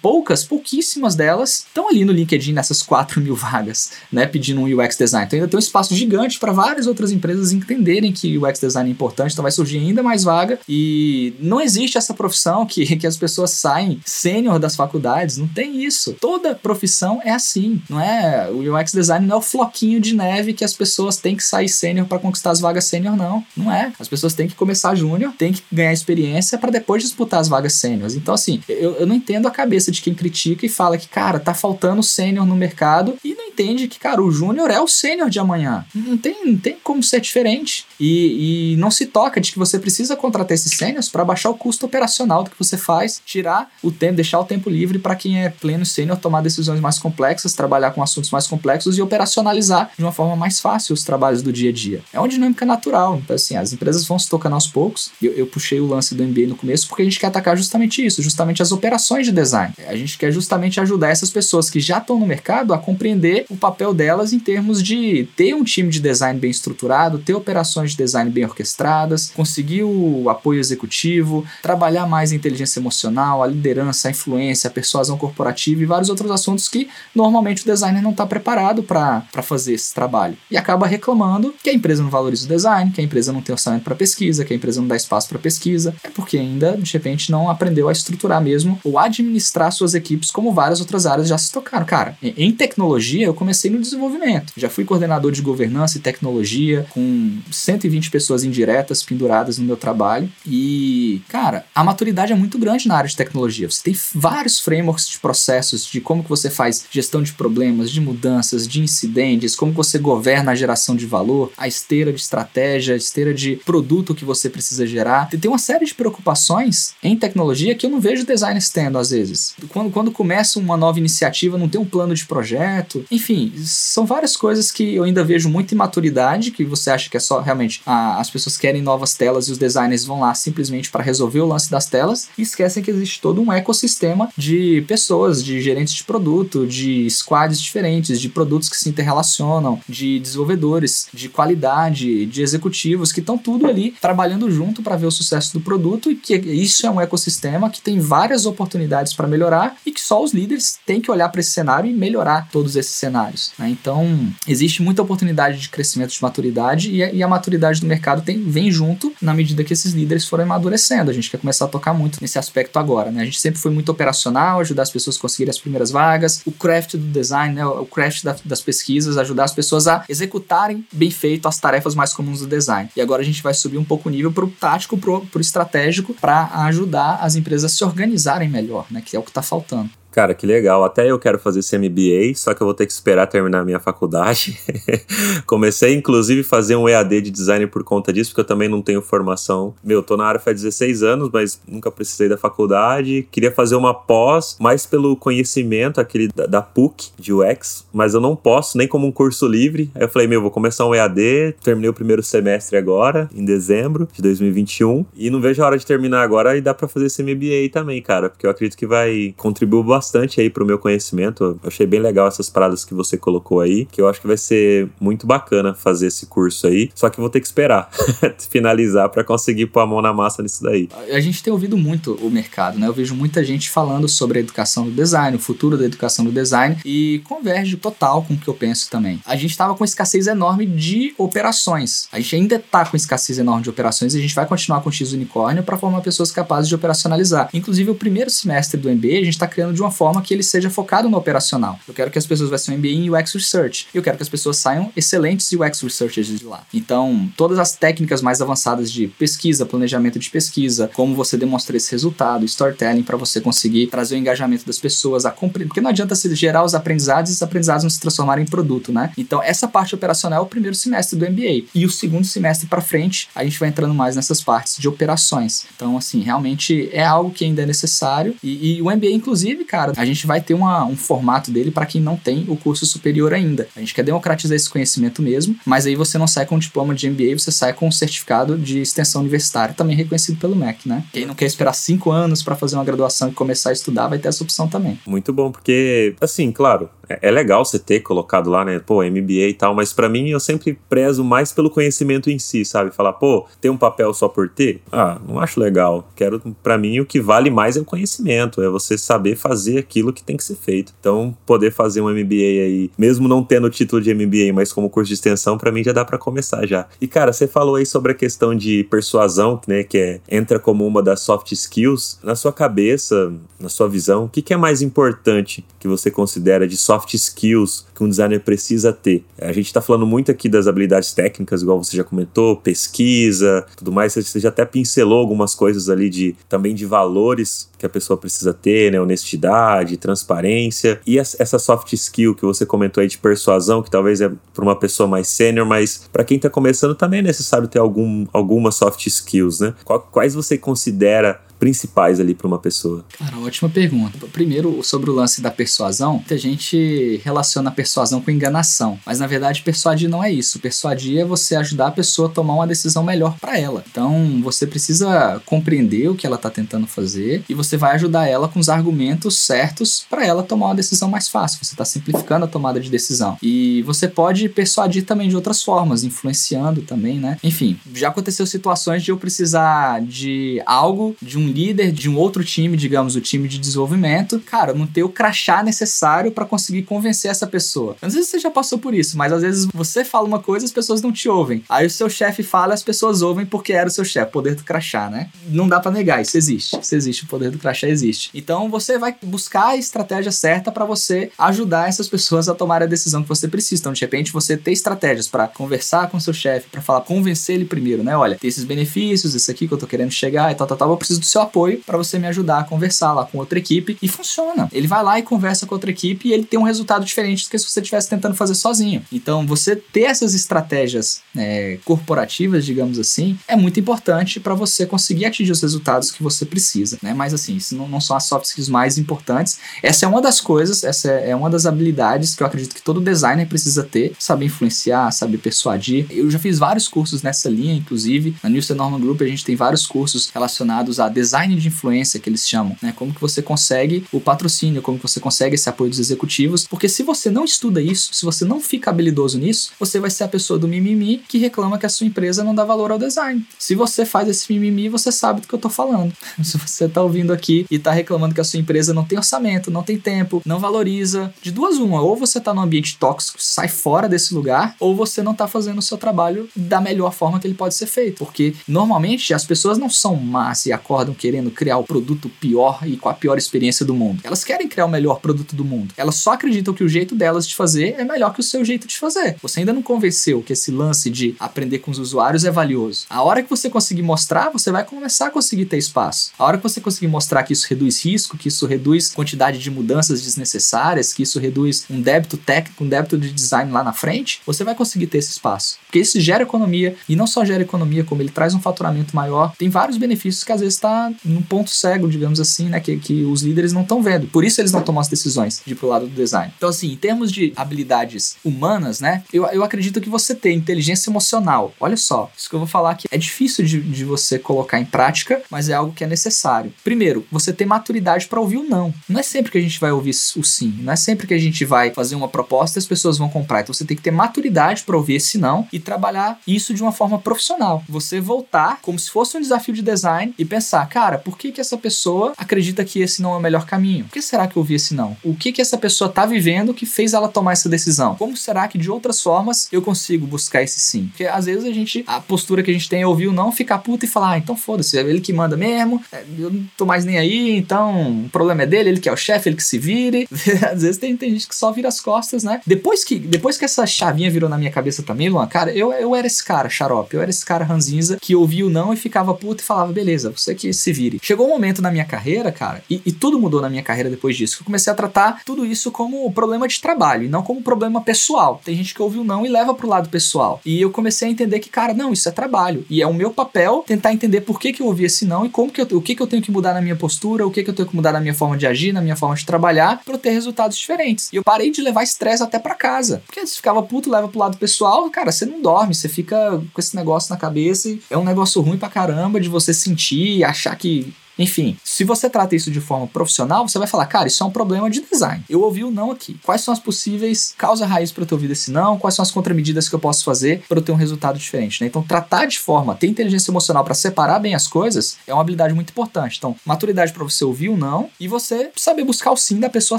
poucas, pouquíssimas delas estão ali no LinkedIn nessas 4 mil vagas, né, pedindo um UX design. Então ainda tem um espaço gigante para várias outras empresas entenderem que o UX design é importante, então vai surgir ainda mais vaga e não existe essa profissão que, que as pessoas saem sênior das faculdades, não tem isso. Toda profissão é assim, não é? O UX design não é o floquinho de neve que as pessoas têm que sair sênior para conquistar as vagas sênior, não. Não é. As pessoas têm que começar júnior, têm que ganhar experiência para depois disputar as vagas sêniores. Então, assim, eu, eu não entendo a cabeça de quem critica e fala que, cara, tá faltando sênior no mercado e não entende que, cara, o júnior é o sênior de amanhã. Não tem, não tem como ser diferente. E, e não se toca de que você precisa contratar esses sêniors para baixar o custo operacional do que você faz, tirar o tempo, deixar o tempo livre para quem é pleno sênior tomar decisões mais complexas, trabalhar com assuntos mais complexos e operacionalizar de uma forma mais fácil os trabalhos do dia a dia. É uma dinâmica natural. Então, assim, as empresas vão se tocando aos poucos. Eu, eu puxei o lance do MBA no começo porque a gente quer atacar justamente isso, justamente as operações de design. A gente quer justamente ajudar essas pessoas que já estão no mercado a compreender o papel delas em termos de ter um time de design bem estruturado, ter operações de design bem orquestradas, conseguir o apoio executivo, trabalhar mais a inteligência emocional, a liderança, a influência, a persuasão corporativa e vários outros assuntos que normalmente o designer não está preparado para fazer esse trabalho. E acaba reclamando que a empresa não valoriza o design, que a empresa não tem orçamento para pesquisa, que a empresa não dá espaço para pesquisa. É porque ainda, repente, não aprendeu a estruturar mesmo ou administrar suas equipes como várias outras áreas já se tocaram. Cara, em tecnologia eu comecei no desenvolvimento. Já fui coordenador de governança e tecnologia com 120 pessoas indiretas penduradas no meu trabalho. E, cara, a maturidade é muito grande na área de tecnologia. Você tem vários frameworks de processos de como que você faz gestão de problemas, de mudanças, de incidentes, como você governa a geração de valor, a esteira de estratégia, a esteira de produto que você precisa gerar. Tem uma série de preocupações em tecnologia que eu não vejo designers tendo às vezes. Quando, quando começa uma nova iniciativa, não tem um plano de projeto. Enfim, são várias coisas que eu ainda vejo muita imaturidade, que você acha que é só realmente ah, as pessoas querem novas telas e os designers vão lá simplesmente para resolver o lance das telas e esquecem que existe todo um ecossistema de pessoas, de gerentes de produto, de squads diferentes, de produtos que se interrelacionam, de desenvolvedores, de qualidade, de executivos que estão tudo ali trabalhando junto para ver o sucesso do produto e que isso é um ecossistema que tem várias oportunidades para melhorar e que só os líderes têm que olhar para esse cenário e melhorar todos esses cenários. Né? Então, existe muita oportunidade de crescimento de maturidade e a, e a maturidade do mercado tem, vem junto na medida que esses líderes forem amadurecendo. A gente quer começar a tocar muito nesse aspecto agora. Né? A gente sempre foi muito operacional, ajudar as pessoas a conseguirem as primeiras vagas, o craft do design, né? o craft da, das pesquisas, ajudar as pessoas a executarem bem feito as tarefas mais comuns do design. E agora a gente vai subir um pouco o nível para o tático, para o estratégico, para ajudar as empresas a se organizarem melhor, né? que é o que está faltando. Cara, que legal. Até eu quero fazer esse MBA, só que eu vou ter que esperar terminar a minha faculdade. Comecei, inclusive, a fazer um EAD de design por conta disso, porque eu também não tenho formação. Meu, tô na área faz 16 anos, mas nunca precisei da faculdade. Queria fazer uma pós, mais pelo conhecimento, aquele da, da PUC, de UX, mas eu não posso, nem como um curso livre. Aí eu falei, meu, vou começar um EAD. Terminei o primeiro semestre agora, em dezembro de 2021. E não vejo a hora de terminar agora e dá para fazer esse MBA também, cara, porque eu acredito que vai contribuir bastante bastante aí pro meu conhecimento. Eu achei bem legal essas paradas que você colocou aí, que eu acho que vai ser muito bacana fazer esse curso aí. Só que vou ter que esperar finalizar para conseguir pôr a mão na massa nisso daí. A gente tem ouvido muito o mercado, né? Eu vejo muita gente falando sobre a educação do design, o futuro da educação do design e converge total com o que eu penso também. A gente estava com escassez enorme de operações. A gente ainda está com escassez enorme de operações e a gente vai continuar com o X unicórnio para formar pessoas capazes de operacionalizar. Inclusive, o primeiro semestre do MBA a gente está criando de uma forma que ele seja focado no operacional. Eu quero que as pessoas façam MBA em UX Research. Eu quero que as pessoas saiam excelentes UX Researchers de lá. Então, todas as técnicas mais avançadas de pesquisa, planejamento de pesquisa, como você demonstra esse resultado, storytelling para você conseguir trazer o engajamento das pessoas a compreender. Porque não adianta se gerar os aprendizados e esses aprendizados não se transformarem em produto, né? Então, essa parte operacional é o primeiro semestre do MBA. E o segundo semestre para frente, a gente vai entrando mais nessas partes de operações. Então, assim, realmente é algo que ainda é necessário. E, e o MBA, inclusive, cara, cara, a gente vai ter uma, um formato dele para quem não tem o curso superior ainda. A gente quer democratizar esse conhecimento mesmo, mas aí você não sai com um diploma de MBA, você sai com um certificado de extensão universitária, também reconhecido pelo MEC, né? Quem não quer esperar cinco anos para fazer uma graduação e começar a estudar, vai ter essa opção também. Muito bom, porque, assim, claro, é, é legal você ter colocado lá, né, pô, MBA e tal, mas para mim eu sempre prezo mais pelo conhecimento em si, sabe? Falar, pô, ter um papel só por ter? Ah, não acho legal. Quero, para mim, o que vale mais é o conhecimento, é você saber fazer aquilo que tem que ser feito. Então, poder fazer um MBA aí, mesmo não tendo o título de MBA, mas como curso de extensão, para mim já dá para começar já. E cara, você falou aí sobre a questão de persuasão, né, que é, entra como uma das soft skills. Na sua cabeça, na sua visão, o que, que é mais importante que você considera de soft skills que um designer precisa ter? A gente está falando muito aqui das habilidades técnicas, igual você já comentou, pesquisa, tudo mais. Você já até pincelou algumas coisas ali de também de valores que a pessoa precisa ter, né? Honestidade, transparência. E essa soft skill que você comentou aí de persuasão, que talvez é para uma pessoa mais sênior, mas para quem está começando também é necessário ter algum, algumas soft skills, né? Quais você considera principais ali para uma pessoa? Cara, ótima pergunta. Primeiro, sobre o lance da persuasão, muita gente relaciona a persuasão com enganação, mas na verdade persuadir não é isso. Persuadir é você ajudar a pessoa a tomar uma decisão melhor para ela. Então, você precisa compreender o que ela está tentando fazer e você vai ajudar ela com os argumentos certos para ela tomar uma decisão mais fácil. Você está simplificando a tomada de decisão. E você pode persuadir também de outras formas, influenciando também, né? Enfim, já aconteceu situações de eu precisar de algo, de um líder de um outro time, digamos, o time de desenvolvimento, cara, não ter o crachá necessário para conseguir convencer essa pessoa. Às vezes você já passou por isso, mas às vezes você fala uma coisa e as pessoas não te ouvem. Aí o seu chefe fala e as pessoas ouvem porque era o seu chefe, poder do crachá, né? Não dá para negar, isso existe. Isso existe, o poder do crachá existe. Então você vai buscar a estratégia certa para você ajudar essas pessoas a tomar a decisão que você precisa. Então, de repente, você ter estratégias para conversar com seu chefe, para falar, convencer ele primeiro, né? Olha, tem esses benefícios, isso aqui que eu tô querendo chegar e tal, tal, tal, eu preciso do seu apoio para você me ajudar a conversar lá com outra equipe e funciona. Ele vai lá e conversa com outra equipe e ele tem um resultado diferente do que se você estivesse tentando fazer sozinho. Então, você ter essas estratégias é, corporativas, digamos assim, é muito importante para você conseguir atingir os resultados que você precisa, né? Mas assim, isso não, não são as soft skills mais importantes. Essa é uma das coisas, essa é, é uma das habilidades que eu acredito que todo designer precisa ter, saber influenciar, saber persuadir. Eu já fiz vários cursos nessa linha, inclusive na Newton Norman Group a gente tem vários cursos relacionados a design de influência que eles chamam, né? Como que você consegue o patrocínio, como que você consegue esse apoio dos executivos, porque se você não estuda isso, se você não fica habilidoso nisso, você vai ser a pessoa do mimimi que reclama que a sua empresa não dá valor ao design. Se você faz esse mimimi, você sabe do que eu tô falando. Se você tá ouvindo aqui e tá reclamando que a sua empresa não tem orçamento, não tem tempo, não valoriza, de duas uma, ou você tá num ambiente tóxico, sai fora desse lugar, ou você não tá fazendo o seu trabalho da melhor forma que ele pode ser feito, porque normalmente as pessoas não são más e acordam querendo criar o produto pior e com a pior experiência do mundo. Elas querem criar o melhor produto do mundo. Elas só acreditam que o jeito delas de fazer é melhor que o seu jeito de fazer. Você ainda não convenceu que esse lance de aprender com os usuários é valioso. A hora que você conseguir mostrar, você vai começar a conseguir ter espaço. A hora que você conseguir mostrar que isso reduz risco, que isso reduz quantidade de mudanças desnecessárias, que isso reduz um débito técnico, um débito de design lá na frente, você vai conseguir ter esse espaço. Porque isso gera economia e não só gera economia, como ele traz um faturamento maior. Tem vários benefícios que às vezes está num ponto cego, digamos assim, né? Que, que os líderes não estão vendo. Por isso eles não tomam as decisões de ir pro lado do design. Então, assim, em termos de habilidades humanas, né? Eu, eu acredito que você ter inteligência emocional. Olha só, isso que eu vou falar aqui é difícil de, de você colocar em prática, mas é algo que é necessário. Primeiro, você ter maturidade para ouvir o não. Não é sempre que a gente vai ouvir o sim. Não é sempre que a gente vai fazer uma proposta e as pessoas vão comprar. Então você tem que ter maturidade para ouvir esse não e trabalhar isso de uma forma profissional. Você voltar como se fosse um desafio de design e pensar, cara, por que que essa pessoa acredita que esse não é o melhor caminho? Por que será que eu vi esse não? O que que essa pessoa tá vivendo que fez ela tomar essa decisão? Como será que de outras formas eu consigo buscar esse sim? Porque às vezes a gente, a postura que a gente tem é ouvir o não, ficar puta e falar, ah, então foda-se, é ele que manda mesmo, é, eu não tô mais nem aí, então o problema é dele, ele que é o chefe, ele que se vire. às vezes tem, tem gente que só vira as costas, né? Depois que, depois que essa chavinha virou na minha cabeça também, Luan, cara, eu, eu era esse cara xarope, eu era esse cara ranzinza que ouvia o não e ficava puta e falava, beleza, você que se vire. Chegou um momento na minha carreira, cara, e, e tudo mudou na minha carreira depois disso, eu comecei a tratar tudo isso como problema de trabalho e não como problema pessoal. Tem gente que ouve o não e leva pro lado pessoal. E eu comecei a entender que, cara, não, isso é trabalho. E é o meu papel tentar entender por que, que eu ouvi esse não e como que eu, o que, que eu tenho que mudar na minha postura, o que, que eu tenho que mudar na minha forma de agir, na minha forma de trabalhar, para eu ter resultados diferentes. E eu parei de levar estresse até para casa. Porque se ficava puto, leva pro lado pessoal, cara, você não dorme, você fica com esse negócio na cabeça e é um negócio ruim pra caramba de você sentir achar que enfim, se você trata isso de forma profissional, você vai falar, cara, isso é um problema de design. Eu ouvi o não aqui. Quais são as possíveis causas raiz para eu ter ouvido esse não? Quais são as contramedidas que eu posso fazer para eu ter um resultado diferente? Né? Então, tratar de forma, ter inteligência emocional para separar bem as coisas é uma habilidade muito importante. Então, maturidade para você ouvir o não e você saber buscar o sim da pessoa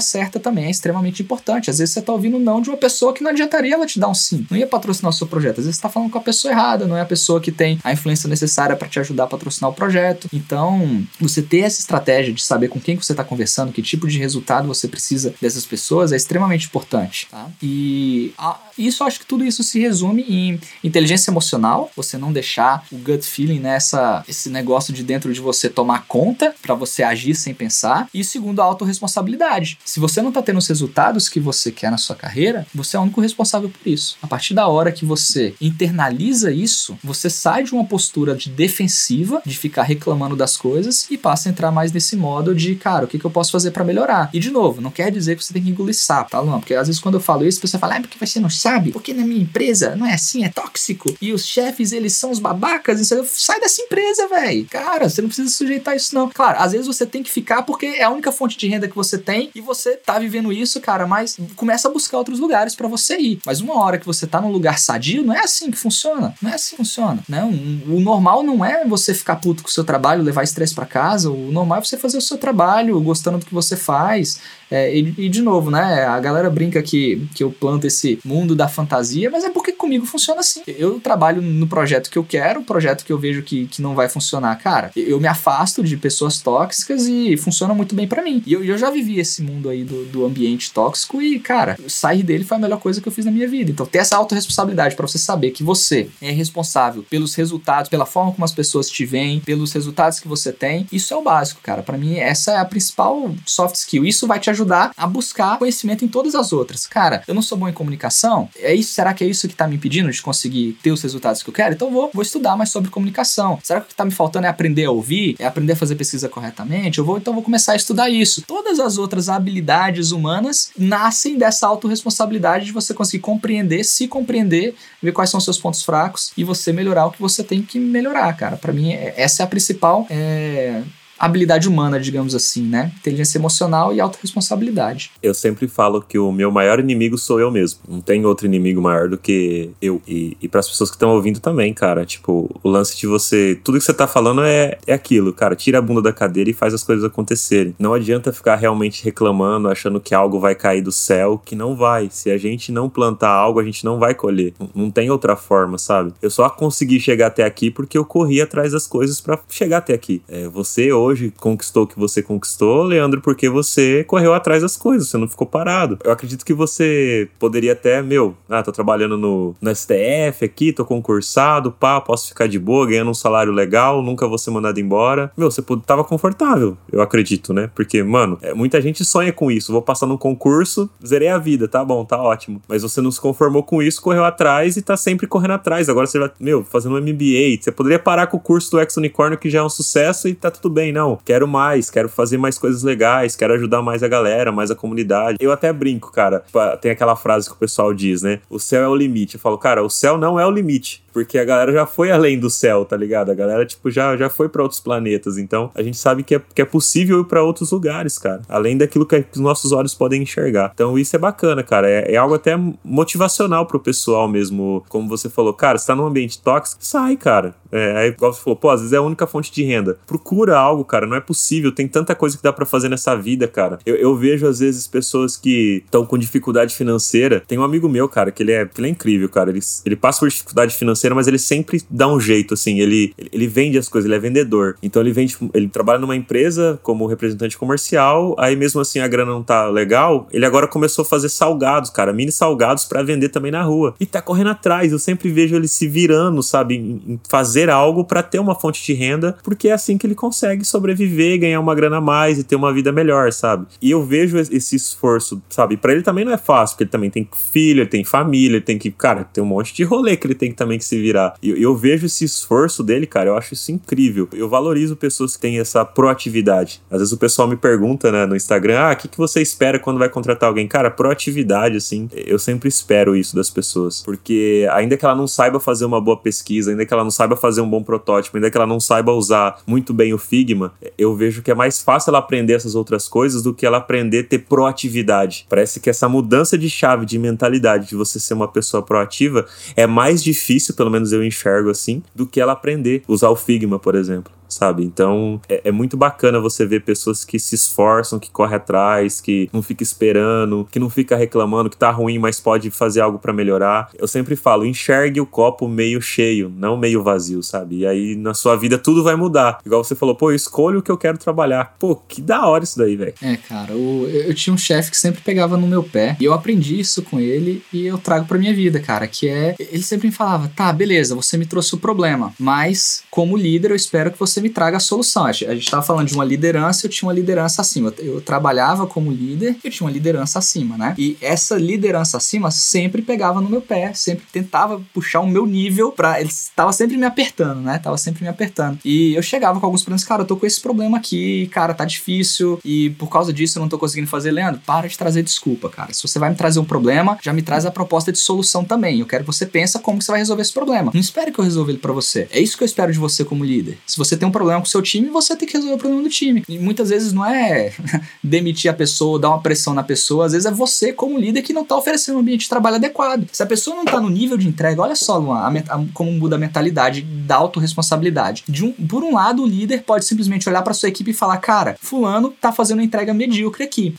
certa também é extremamente importante. Às vezes você tá ouvindo o não de uma pessoa que não adiantaria ela te dar um sim. Não ia patrocinar o seu projeto. Às vezes você tá falando com a pessoa errada, não é a pessoa que tem a influência necessária para te ajudar a patrocinar o projeto. Então, você ter essa estratégia de saber com quem você está conversando, que tipo de resultado você precisa dessas pessoas é extremamente importante. Tá? E a, isso acho que tudo isso se resume em inteligência emocional, você não deixar o gut feeling nessa esse negócio de dentro de você tomar conta para você agir sem pensar. E segundo, a autorresponsabilidade. Se você não está tendo os resultados que você quer na sua carreira, você é o único responsável por isso. A partir da hora que você internaliza isso, você sai de uma postura de defensiva, de ficar reclamando das coisas e passa a entrar mais nesse modo de, cara, o que, que eu posso fazer para melhorar? E de novo, não quer dizer que você tem que engolir sapo, tá, Luan? Porque às vezes quando eu falo isso, a pessoa fala, ah, porque você não sabe? Porque na minha empresa não é assim, é tóxico. E os chefes, eles são os babacas. Então, sai dessa empresa, velho. Cara, você não precisa sujeitar isso, não. Claro, às vezes você tem que ficar porque é a única fonte de renda que você tem e você tá vivendo isso, cara, mas começa a buscar outros lugares para você ir. Mas uma hora que você tá num lugar sadio, não é assim que funciona. Não é assim que funciona. Né? O normal não é você ficar puto com o seu trabalho, levar estresse para casa. O normal é você fazer o seu trabalho, gostando do que você faz. É, e, e, de novo, né? A galera brinca que, que eu planto esse mundo da fantasia, mas é porque comigo funciona assim. Eu trabalho no projeto que eu quero, projeto que eu vejo que, que não vai funcionar. Cara, eu me afasto de pessoas tóxicas e funciona muito bem para mim. E eu, eu já vivi esse mundo aí do, do ambiente tóxico e, cara, sair dele foi a melhor coisa que eu fiz na minha vida. Então, ter essa autorresponsabilidade para você saber que você é responsável pelos resultados, pela forma como as pessoas te veem, pelos resultados que você tem, isso é o básico, cara. Para mim, essa é a principal soft skill. Isso vai te ajudar a buscar conhecimento em todas as outras. Cara, eu não sou bom em comunicação. É isso? Será que é isso que tá me impedindo de conseguir ter os resultados que eu quero? Então vou, vou estudar mais sobre comunicação. Será que o que tá me faltando é aprender a ouvir? É aprender a fazer pesquisa corretamente? Eu vou, então vou começar a estudar isso. Todas as outras habilidades humanas nascem dessa autorresponsabilidade de você conseguir compreender, se compreender, ver quais são os seus pontos fracos e você melhorar o que você tem que melhorar, cara. Para mim, é, essa é a principal é, habilidade humana, digamos assim, né? Inteligência emocional e autorresponsabilidade. Eu sempre falo que o meu maior inimigo sou eu mesmo. Não tem outro inimigo maior do que eu. E, e para as pessoas que estão ouvindo também, cara, tipo, o lance de você. Tudo que você tá falando é, é aquilo, cara. Tira a bunda da cadeira e faz as coisas acontecerem. Não adianta ficar realmente reclamando, achando que algo vai cair do céu, que não vai. Se a gente não plantar algo, a gente não vai colher. Não tem outra forma, sabe? Eu só consegui chegar até aqui porque eu corri atrás das coisas para chegar até aqui. É, você hoje hoje conquistou o que você conquistou, Leandro, porque você correu atrás das coisas, você não ficou parado. Eu acredito que você poderia até, meu, ah, tô trabalhando no, no STF aqui, tô concursado, pá, posso ficar de boa, ganhando um salário legal, nunca vou ser mandado embora. Meu, você tava confortável, eu acredito, né? Porque, mano, é, muita gente sonha com isso. Vou passar num concurso, zerei a vida, tá bom, tá ótimo. Mas você não se conformou com isso, correu atrás e tá sempre correndo atrás. Agora você vai, meu, fazendo um MBA. Você poderia parar com o curso do Ex Unicórnio, que já é um sucesso, e tá tudo bem, não, quero mais, quero fazer mais coisas legais, quero ajudar mais a galera, mais a comunidade. Eu até brinco, cara. Tem aquela frase que o pessoal diz, né? O céu é o limite. Eu falo, cara, o céu não é o limite porque a galera já foi além do céu, tá ligado? A galera, tipo, já, já foi para outros planetas. Então, a gente sabe que é, que é possível ir para outros lugares, cara. Além daquilo que os nossos olhos podem enxergar. Então, isso é bacana, cara. É, é algo até motivacional pro pessoal mesmo. Como você falou, cara, você tá num ambiente tóxico, sai, cara. É, aí, igual você falou, pô, às vezes é a única fonte de renda. Procura algo, cara. Não é possível. Tem tanta coisa que dá para fazer nessa vida, cara. Eu, eu vejo, às vezes, pessoas que estão com dificuldade financeira. Tem um amigo meu, cara, que ele é, que ele é incrível, cara. Ele, ele passa por dificuldade financeira financeira, mas ele sempre dá um jeito, assim, ele, ele vende as coisas, ele é vendedor. Então ele vende, ele trabalha numa empresa como representante comercial, aí mesmo assim a grana não tá legal, ele agora começou a fazer salgados, cara, mini salgados para vender também na rua. E tá correndo atrás, eu sempre vejo ele se virando, sabe, em fazer algo para ter uma fonte de renda, porque é assim que ele consegue sobreviver, ganhar uma grana a mais e ter uma vida melhor, sabe? E eu vejo esse esforço, sabe? Para ele também não é fácil, porque ele também tem filho, ele tem família, ele tem que, cara, tem um monte de rolê que ele tem que também que se virar. E eu, eu vejo esse esforço dele, cara, eu acho isso incrível. Eu valorizo pessoas que têm essa proatividade. Às vezes o pessoal me pergunta, né, no Instagram, ah, o que, que você espera quando vai contratar alguém? Cara, proatividade, assim, eu sempre espero isso das pessoas. Porque ainda que ela não saiba fazer uma boa pesquisa, ainda que ela não saiba fazer um bom protótipo, ainda que ela não saiba usar muito bem o Figma, eu vejo que é mais fácil ela aprender essas outras coisas do que ela aprender a ter proatividade. Parece que essa mudança de chave de mentalidade de você ser uma pessoa proativa é mais difícil, pelo menos eu enxergo assim, do que ela aprender a usar o Figma, por exemplo sabe? Então é, é, muito bacana você ver pessoas que se esforçam, que correm atrás, que não fica esperando, que não fica reclamando que tá ruim, mas pode fazer algo para melhorar. Eu sempre falo, enxergue o copo meio cheio, não meio vazio, sabe? E aí na sua vida tudo vai mudar. Igual você falou, pô, escolha o que eu quero trabalhar. Pô, que da hora isso daí, velho. É, cara, eu, eu tinha um chefe que sempre pegava no meu pé e eu aprendi isso com ele e eu trago pra minha vida, cara, que é ele sempre me falava, tá, beleza, você me trouxe o problema, mas como líder eu espero que você você me traga a solução. A gente estava falando de uma liderança, eu tinha uma liderança acima. Eu, trabalhava como líder, eu tinha uma liderança acima, né? E essa liderança acima sempre pegava no meu pé, sempre tentava puxar o meu nível para ele estava sempre me apertando, né? Tava sempre me apertando. E eu chegava com alguns problemas, cara, eu tô com esse problema aqui, cara, tá difícil e por causa disso eu não tô conseguindo fazer, Leandro, para de trazer desculpa, cara. Se você vai me trazer um problema, já me traz a proposta de solução também. Eu quero que você pense como que você vai resolver esse problema. Não espere que eu resolva ele para você. É isso que eu espero de você como líder. Se você tem tem um problema com o seu time, você tem que resolver o problema do time. E muitas vezes não é demitir a pessoa, dar uma pressão na pessoa, às vezes é você, como líder, que não está oferecendo um ambiente de trabalho adequado. Se a pessoa não está no nível de entrega, olha só, Luan, a, a, como muda a mentalidade da autorresponsabilidade. De um, por um lado, o líder pode simplesmente olhar para sua equipe e falar: cara, fulano tá fazendo uma entrega medíocre aqui.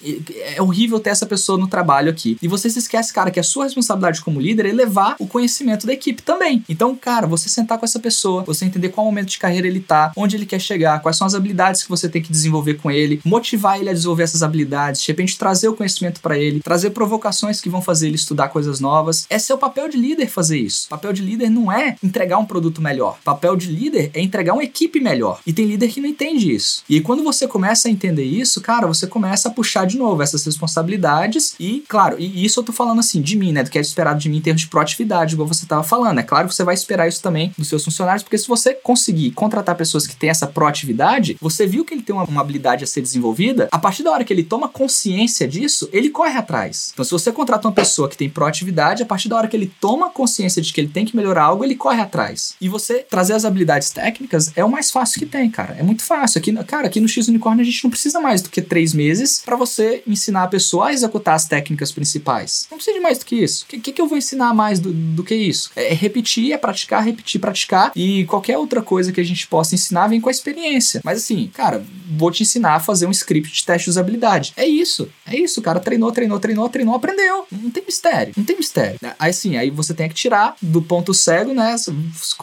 É horrível ter essa pessoa no trabalho aqui. E você se esquece, cara, que a sua responsabilidade como líder é levar o conhecimento da equipe também. Então, cara, você sentar com essa pessoa, você entender qual momento de carreira ele tá, onde ele quer chegar, quais são as habilidades que você tem que desenvolver com ele, motivar ele a desenvolver essas habilidades, de repente trazer o conhecimento para ele, trazer provocações que vão fazer ele estudar coisas novas. É o papel de líder fazer isso. O papel de líder não é entregar um produto melhor. O papel de líder é entregar uma equipe melhor. E tem líder que não entende isso. E quando você começa a entender isso, cara, você começa a puxar de novo essas responsabilidades e, claro, e isso eu tô falando assim de mim, né, do que é esperado de mim em termos de proatividade, igual você tava falando. É claro que você vai esperar isso também dos seus funcionários, porque se você conseguir contratar pessoas que têm essa proatividade, você viu que ele tem uma, uma, habilidade a ser desenvolvida, a partir da hora que ele toma consciência disso, ele corre atrás. Então, se você contrata uma pessoa que tem proatividade, a partir da hora que ele toma consciência de que ele tem que melhorar algo, ele corre atrás. E você trazer as habilidades técnicas é o mais fácil que tem, cara. É muito fácil. Aqui, cara, aqui no X Unicorn a gente não precisa mais do que três meses para você ensinar a pessoa a executar as técnicas principais. Não precisa de mais do que isso. O que, que, eu vou ensinar mais do, do que isso? É repetir, é praticar, repetir, praticar. E qualquer outra coisa que a gente possa ensinar vem com a experiência. Mas assim, cara, vou te ensinar a fazer um script de teste de usabilidade. É isso. É isso. O cara treinou, treinou, treinou, treinou, aprendeu. Não tem mistério. Não tem mistério. Aí assim, aí você tem que tirar do ponto cego, né? As,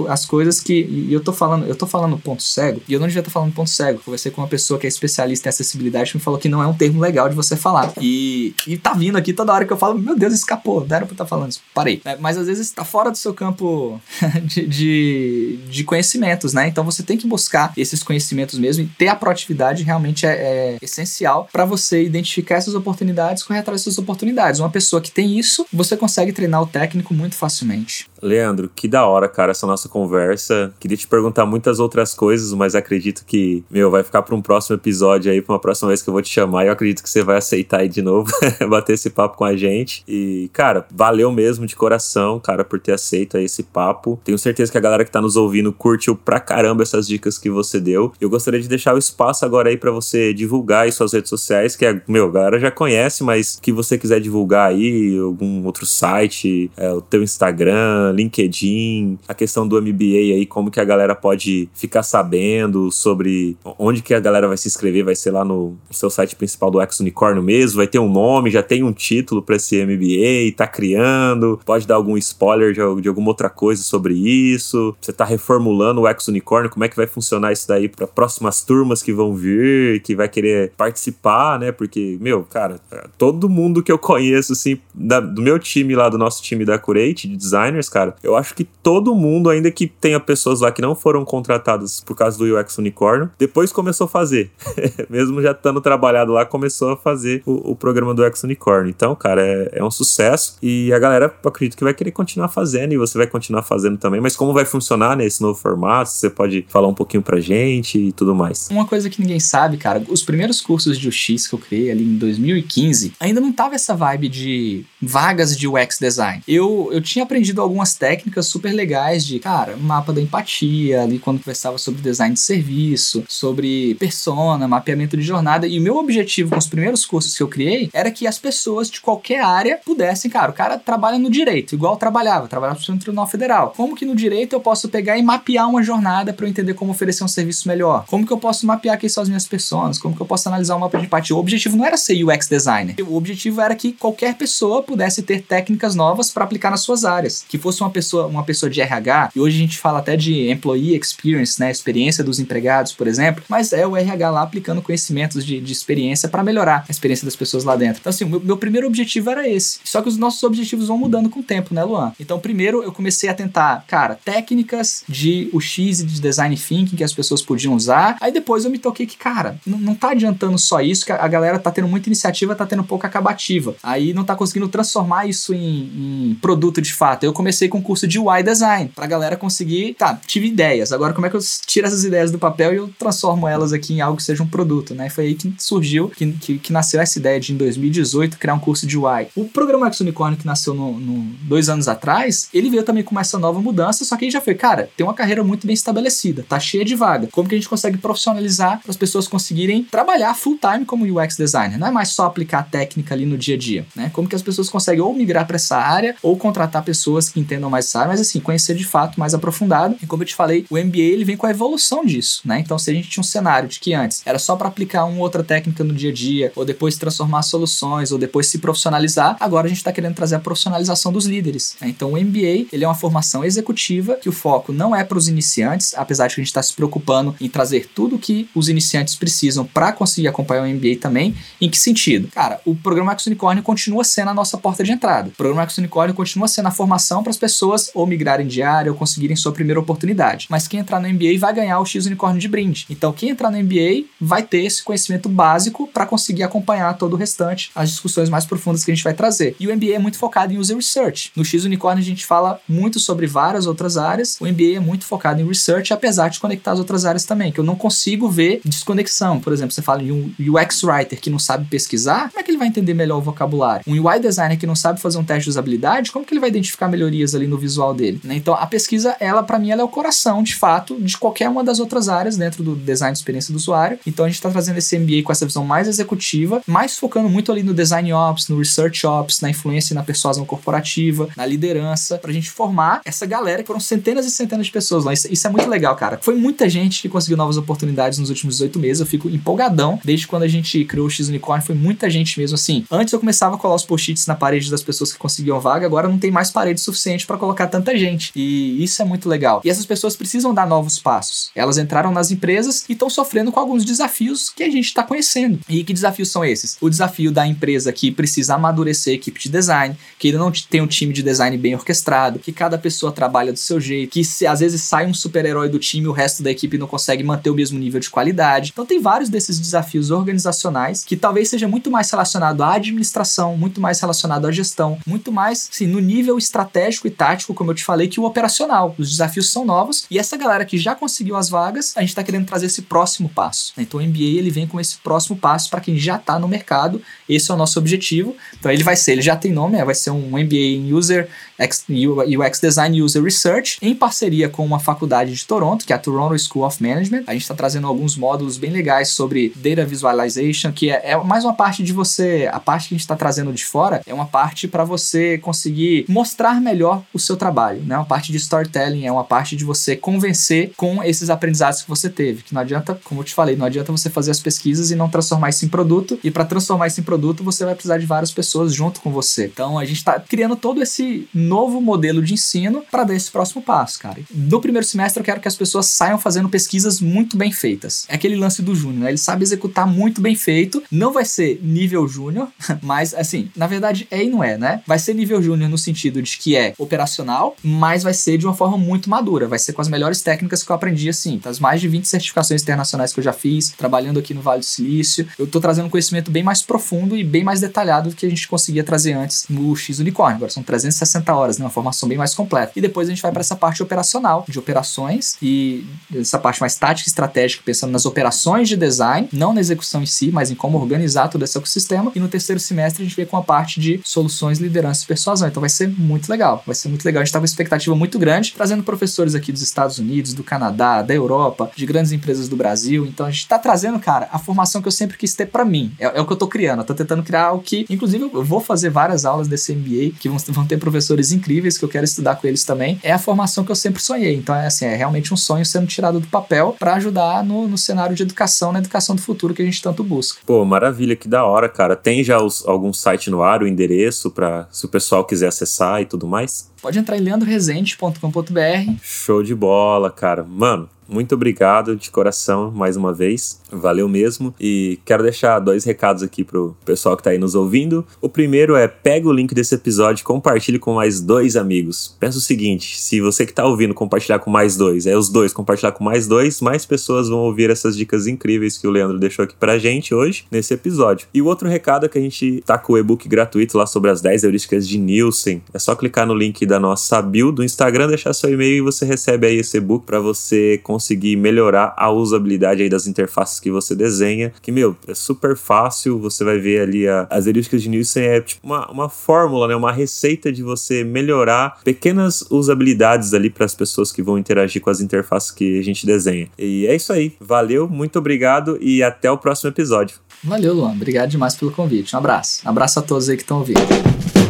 as coisas que. E eu tô falando, eu tô falando ponto cego, e eu não devia estar falando ponto cego. Conversei com uma pessoa que é especialista em acessibilidade que me falou que não é um termo legal de você falar. E, e tá vindo aqui toda hora que eu falo, meu Deus, escapou. Não era pra estar tá falando isso. Parei. É, mas às vezes tá fora do seu campo de, de, de conhecimentos, né? Então você tem que buscar esses conhecimentos mesmo e ter a proatividade realmente é, é essencial para você identificar essas oportunidades correr atrás dessas oportunidades. Uma pessoa que tem isso, você consegue treinar o técnico muito facilmente. Leandro, que da hora, cara, essa nossa conversa. Queria te perguntar muitas outras coisas, mas acredito que, meu, vai ficar para um próximo episódio aí, para uma próxima vez que eu vou te chamar. Eu acredito que você vai aceitar aí de novo, bater esse papo com a gente. E, cara, valeu mesmo de coração, cara, por ter aceito aí esse papo. Tenho certeza que a galera que tá nos ouvindo curtiu pra caramba essas dicas que você deu. Eu gostaria de deixar o espaço agora aí para você divulgar aí suas redes sociais, que é, meu, a galera já conhece, mas que você quiser divulgar aí, algum outro site, é, o teu Instagram, LinkedIn, a questão do MBA aí, como que a galera pode ficar sabendo sobre onde que a galera vai se inscrever, vai ser lá no seu site principal do Ex Unicórnio mesmo, vai ter um nome, já tem um título para esse MBA, tá criando, pode dar algum spoiler de, de alguma outra coisa sobre isso, você tá reformulando o Ex Unicórnio, como é que vai funcionar isso daí para próximas turmas que vão vir, que vai querer participar, né? Porque, meu, cara, todo mundo que eu conheço, assim, da, do meu time lá, do nosso time da Curate, de designers, cara, eu acho que todo mundo, ainda que tenha pessoas lá que não foram contratadas por causa do UX Unicórnio, depois começou a fazer. Mesmo já estando trabalhado lá, começou a fazer o, o programa do UX Unicórnio. Então, cara, é, é um sucesso e a galera, acredito que vai querer continuar fazendo e você vai continuar fazendo também. Mas como vai funcionar nesse novo formato? Você pode falar um pouquinho pra gente e tudo mais. Uma coisa que ninguém sabe, cara, os primeiros cursos de UX que eu criei ali em 2015, ainda não tava essa vibe de vagas de UX design. Eu, eu tinha aprendido algumas técnicas super legais de, cara, mapa da empatia, ali quando conversava sobre design de serviço, sobre persona, mapeamento de jornada. E o meu objetivo com os primeiros cursos que eu criei era que as pessoas de qualquer área pudessem, cara, o cara trabalha no direito, igual eu trabalhava, trabalhava no Tribunal Federal. Como que no direito eu posso pegar e mapear uma jornada para eu entender como oferecer um serviço melhor? Como que eu posso mapear quem são as minhas pessoas? Como que eu posso analisar um mapa de empatia? O objetivo não era ser UX designer. O objetivo era que qualquer pessoa pudesse ter técnicas novas para aplicar nas suas áreas. Que fosse uma pessoa, uma pessoa de RH, e hoje a gente fala até de employee experience, né, experiência dos empregados, por exemplo, mas é o RH lá aplicando conhecimentos de, de experiência para melhorar a experiência das pessoas lá dentro. Então, assim, o meu, meu primeiro objetivo era esse. Só que os nossos objetivos vão mudando com o tempo, né, Luan? Então, primeiro eu comecei a tentar, cara, técnicas de UX e de design thinking que as pessoas podiam usar. Aí depois eu me toquei que, cara, não, não tá adiantando só isso, que a, a galera tá tendo muita iniciativa, tá tendo pouca acabativa. Aí não tá conseguindo transformar isso em, em produto de fato. Eu comecei com um curso de UI design, pra galera conseguir, tá, tive ideias. Agora como é que eu tiro essas ideias do papel e eu transformo elas aqui em algo que seja um produto, né? Foi aí que surgiu, que, que, que nasceu essa ideia de em 2018 criar um curso de UI. O programa X Unicorn que nasceu no, no, dois anos atrás, ele veio também com essa nova mudança, só que aí já foi, cara, tem uma carreira muito bem estabelecida, tá cheia de vaga. Como que a gente consegue profissionalizar para as pessoas conseguirem trabalhar full time como UX designer? Não é mais só aplicar a técnica ali no dia a dia, né? Como que as pessoas conseguem ou migrar para essa área ou contratar pessoas que entendam mais essa área, mas assim, conhecer de fato mais aprofundado. E como eu te falei, o MBA ele vem com a evolução disso, né? Então, se a gente tinha um cenário de que antes era só para aplicar uma outra técnica no dia a dia, ou depois transformar soluções, ou depois se profissionalizar, agora a gente está querendo trazer a profissionalização dos líderes. Né? Então, o MBA ele é uma formação executiva que o foco não é para os iniciantes, apesar de que a gente está se preocupando em trazer tudo que os iniciantes precisam para conseguir acompanhar o MBA também. Em que sentido? Cara, o programa Max Unicorn continua sendo a nossa porta de entrada. O programa Max Unicorn continua sendo a formação para as pessoas ou migrarem de área ou conseguirem sua primeira oportunidade. Mas quem entrar no MBA vai ganhar o X Unicórnio de brinde. Então, quem entrar no MBA vai ter esse conhecimento básico para conseguir acompanhar todo o restante, as discussões mais profundas que a gente vai trazer. E o MBA é muito focado em user research. No X Unicórnio a gente fala muito sobre várias outras áreas. O MBA é muito focado em research, apesar de conectar as outras áreas também, que eu não consigo ver desconexão. Por exemplo, você fala em um UX writer que não sabe pesquisar, como é que ele vai entender melhor o vocabulário? Um UI designer que não sabe fazer um teste de usabilidade, como que ele vai identificar melhorias ali no visual dele? Né? Então, a pesquisa, ela para mim, ela é o coração, de fato, de qualquer uma das outras áreas dentro do design de experiência do usuário. Então, a gente está trazendo esse MBA com essa visão mais executiva, mais focando muito ali no design ops, no research ops, na influência e na persuasão corporativa, na liderança, pra gente formar essa galera que foram centenas e centenas de pessoas lá. Isso, isso é muito legal, cara. Foi muita gente que conseguiu novas oportunidades nos últimos 18 meses. Eu fico empolgadão. Desde quando a gente criou o X Unicorn, foi muita gente mesmo assim. Antes eu começava a colar os post-its na parede das pessoas que conseguiam vaga, agora não tem mais parede suficiente para colocar tanta gente. E isso é muito legal. E essas pessoas precisam dar novos passos. Elas entraram nas empresas e estão sofrendo com alguns desafios que a gente está conhecendo. E que desafios são esses? O desafio da empresa que precisa amadurecer a equipe de design, que ainda não tem um time de design bem orquestrado, que cada pessoa trabalha do seu jeito, que se às vezes sai um super-herói do time, o resto da equipe não consegue manter o mesmo nível de qualidade. Então tem vários desses desafios organizacionais que talvez seja muito mais relacionado à administração, muito mais relacionado à gestão, muito mais sim, no nível estratégico e tático, como eu te falei, que o operacional. Os desafios são novos e essa galera que já conseguiu as vagas, a gente está querendo trazer esse próximo passo. Então o MBA ele vem com esse próximo passo para quem já está no mercado. Esse é o nosso objetivo. Então ele vai ser, ele já tem nome, vai ser um MBA em User UX Design User Research, em parceria com uma faculdade de Toronto, que é a Toronto School of Management. A gente está trazendo alguns módulos bem legais sobre Data Visualization, que é, é mais uma parte de você. A parte que a gente está trazendo de fora é uma parte para você conseguir mostrar melhor o seu trabalho, né? Uma parte de storytelling, é uma parte de você convencer com esses aprendizados que você teve. Que não adianta, como eu te falei, não adianta você fazer as pesquisas e não transformar isso em produto. E para transformar isso em produto, você vai precisar de várias pessoas junto com você. Então a gente está criando todo esse novo modelo de ensino para dar esse próximo passo, cara. No primeiro semestre eu quero que as pessoas saiam fazendo pesquisas muito bem feitas. É aquele lance do júnior, né? Ele sabe executar muito bem feito. Não vai ser nível júnior, mas assim, na verdade é e não é, né? Vai ser nível júnior no sentido de que é operacional, mas vai ser de uma forma muito madura. Vai ser com as melhores técnicas que eu aprendi, assim, das mais de 20 certificações internacionais que eu já fiz, trabalhando aqui no Vale do Silício. Eu tô trazendo um conhecimento bem mais profundo e bem mais detalhado do que a gente conseguia trazer antes no X Unicorn. Agora são 360 horas, né? Uma formação bem mais completa. E depois a gente vai para essa parte operacional, de operações e essa parte mais tática e estratégica, pensando nas operações de design, não na execução em si, mas em como organizar todo esse ecossistema. E no terceiro semestre a gente vê com a parte de soluções, liderança e persuasão. Então vai ser muito legal. Vai ser muito legal. A gente tá com uma expectativa muito grande, trazendo professores aqui dos Estados Unidos, do Canadá, da Europa, de grandes empresas do Brasil. Então a gente tá trazendo, cara, a formação que eu sempre quis ter para mim. É, é, o que eu tô criando. Eu tô tentando criar algo que, inclusive, eu vou fazer várias aulas desse MBA, que vão ter professores incríveis que eu quero estudar com eles também. É a formação que eu sempre sonhei. Então é assim, é realmente um sonho sendo tirado do papel para ajudar no, no cenário de educação, na educação do futuro que a gente tanto busca. Pô, maravilha, que da hora, cara. Tem já os, algum site no ar, o endereço para se o pessoal quiser acessar e tudo mais? Pode entrar em leandroresende.com.br. Show de bola, cara. Mano, muito obrigado de coração mais uma vez. Valeu mesmo. E quero deixar dois recados aqui pro pessoal que tá aí nos ouvindo. O primeiro é pega o link desse episódio e compartilhe com mais dois amigos. Pensa o seguinte: se você que tá ouvindo compartilhar com mais dois, é os dois compartilhar com mais dois, mais pessoas vão ouvir essas dicas incríveis que o Leandro deixou aqui pra gente hoje nesse episódio. E o outro recado é que a gente tá com o e-book gratuito lá sobre as 10 heurísticas de Nielsen. É só clicar no link da nossa bio do Instagram, deixar seu e-mail e você recebe aí esse e-book para você conseguir melhorar a usabilidade aí das interfaces que você desenha. Que, meu, é super fácil, você vai ver ali a, as heurísticas de Nielsen é tipo uma, uma fórmula, né? Uma receita de você melhorar pequenas usabilidades ali para as pessoas que vão interagir com as interfaces que a gente desenha. E é isso aí. Valeu, muito obrigado e até o próximo episódio. Valeu, Luan. Obrigado demais pelo convite. Um abraço. Um abraço a todos aí que estão ouvindo.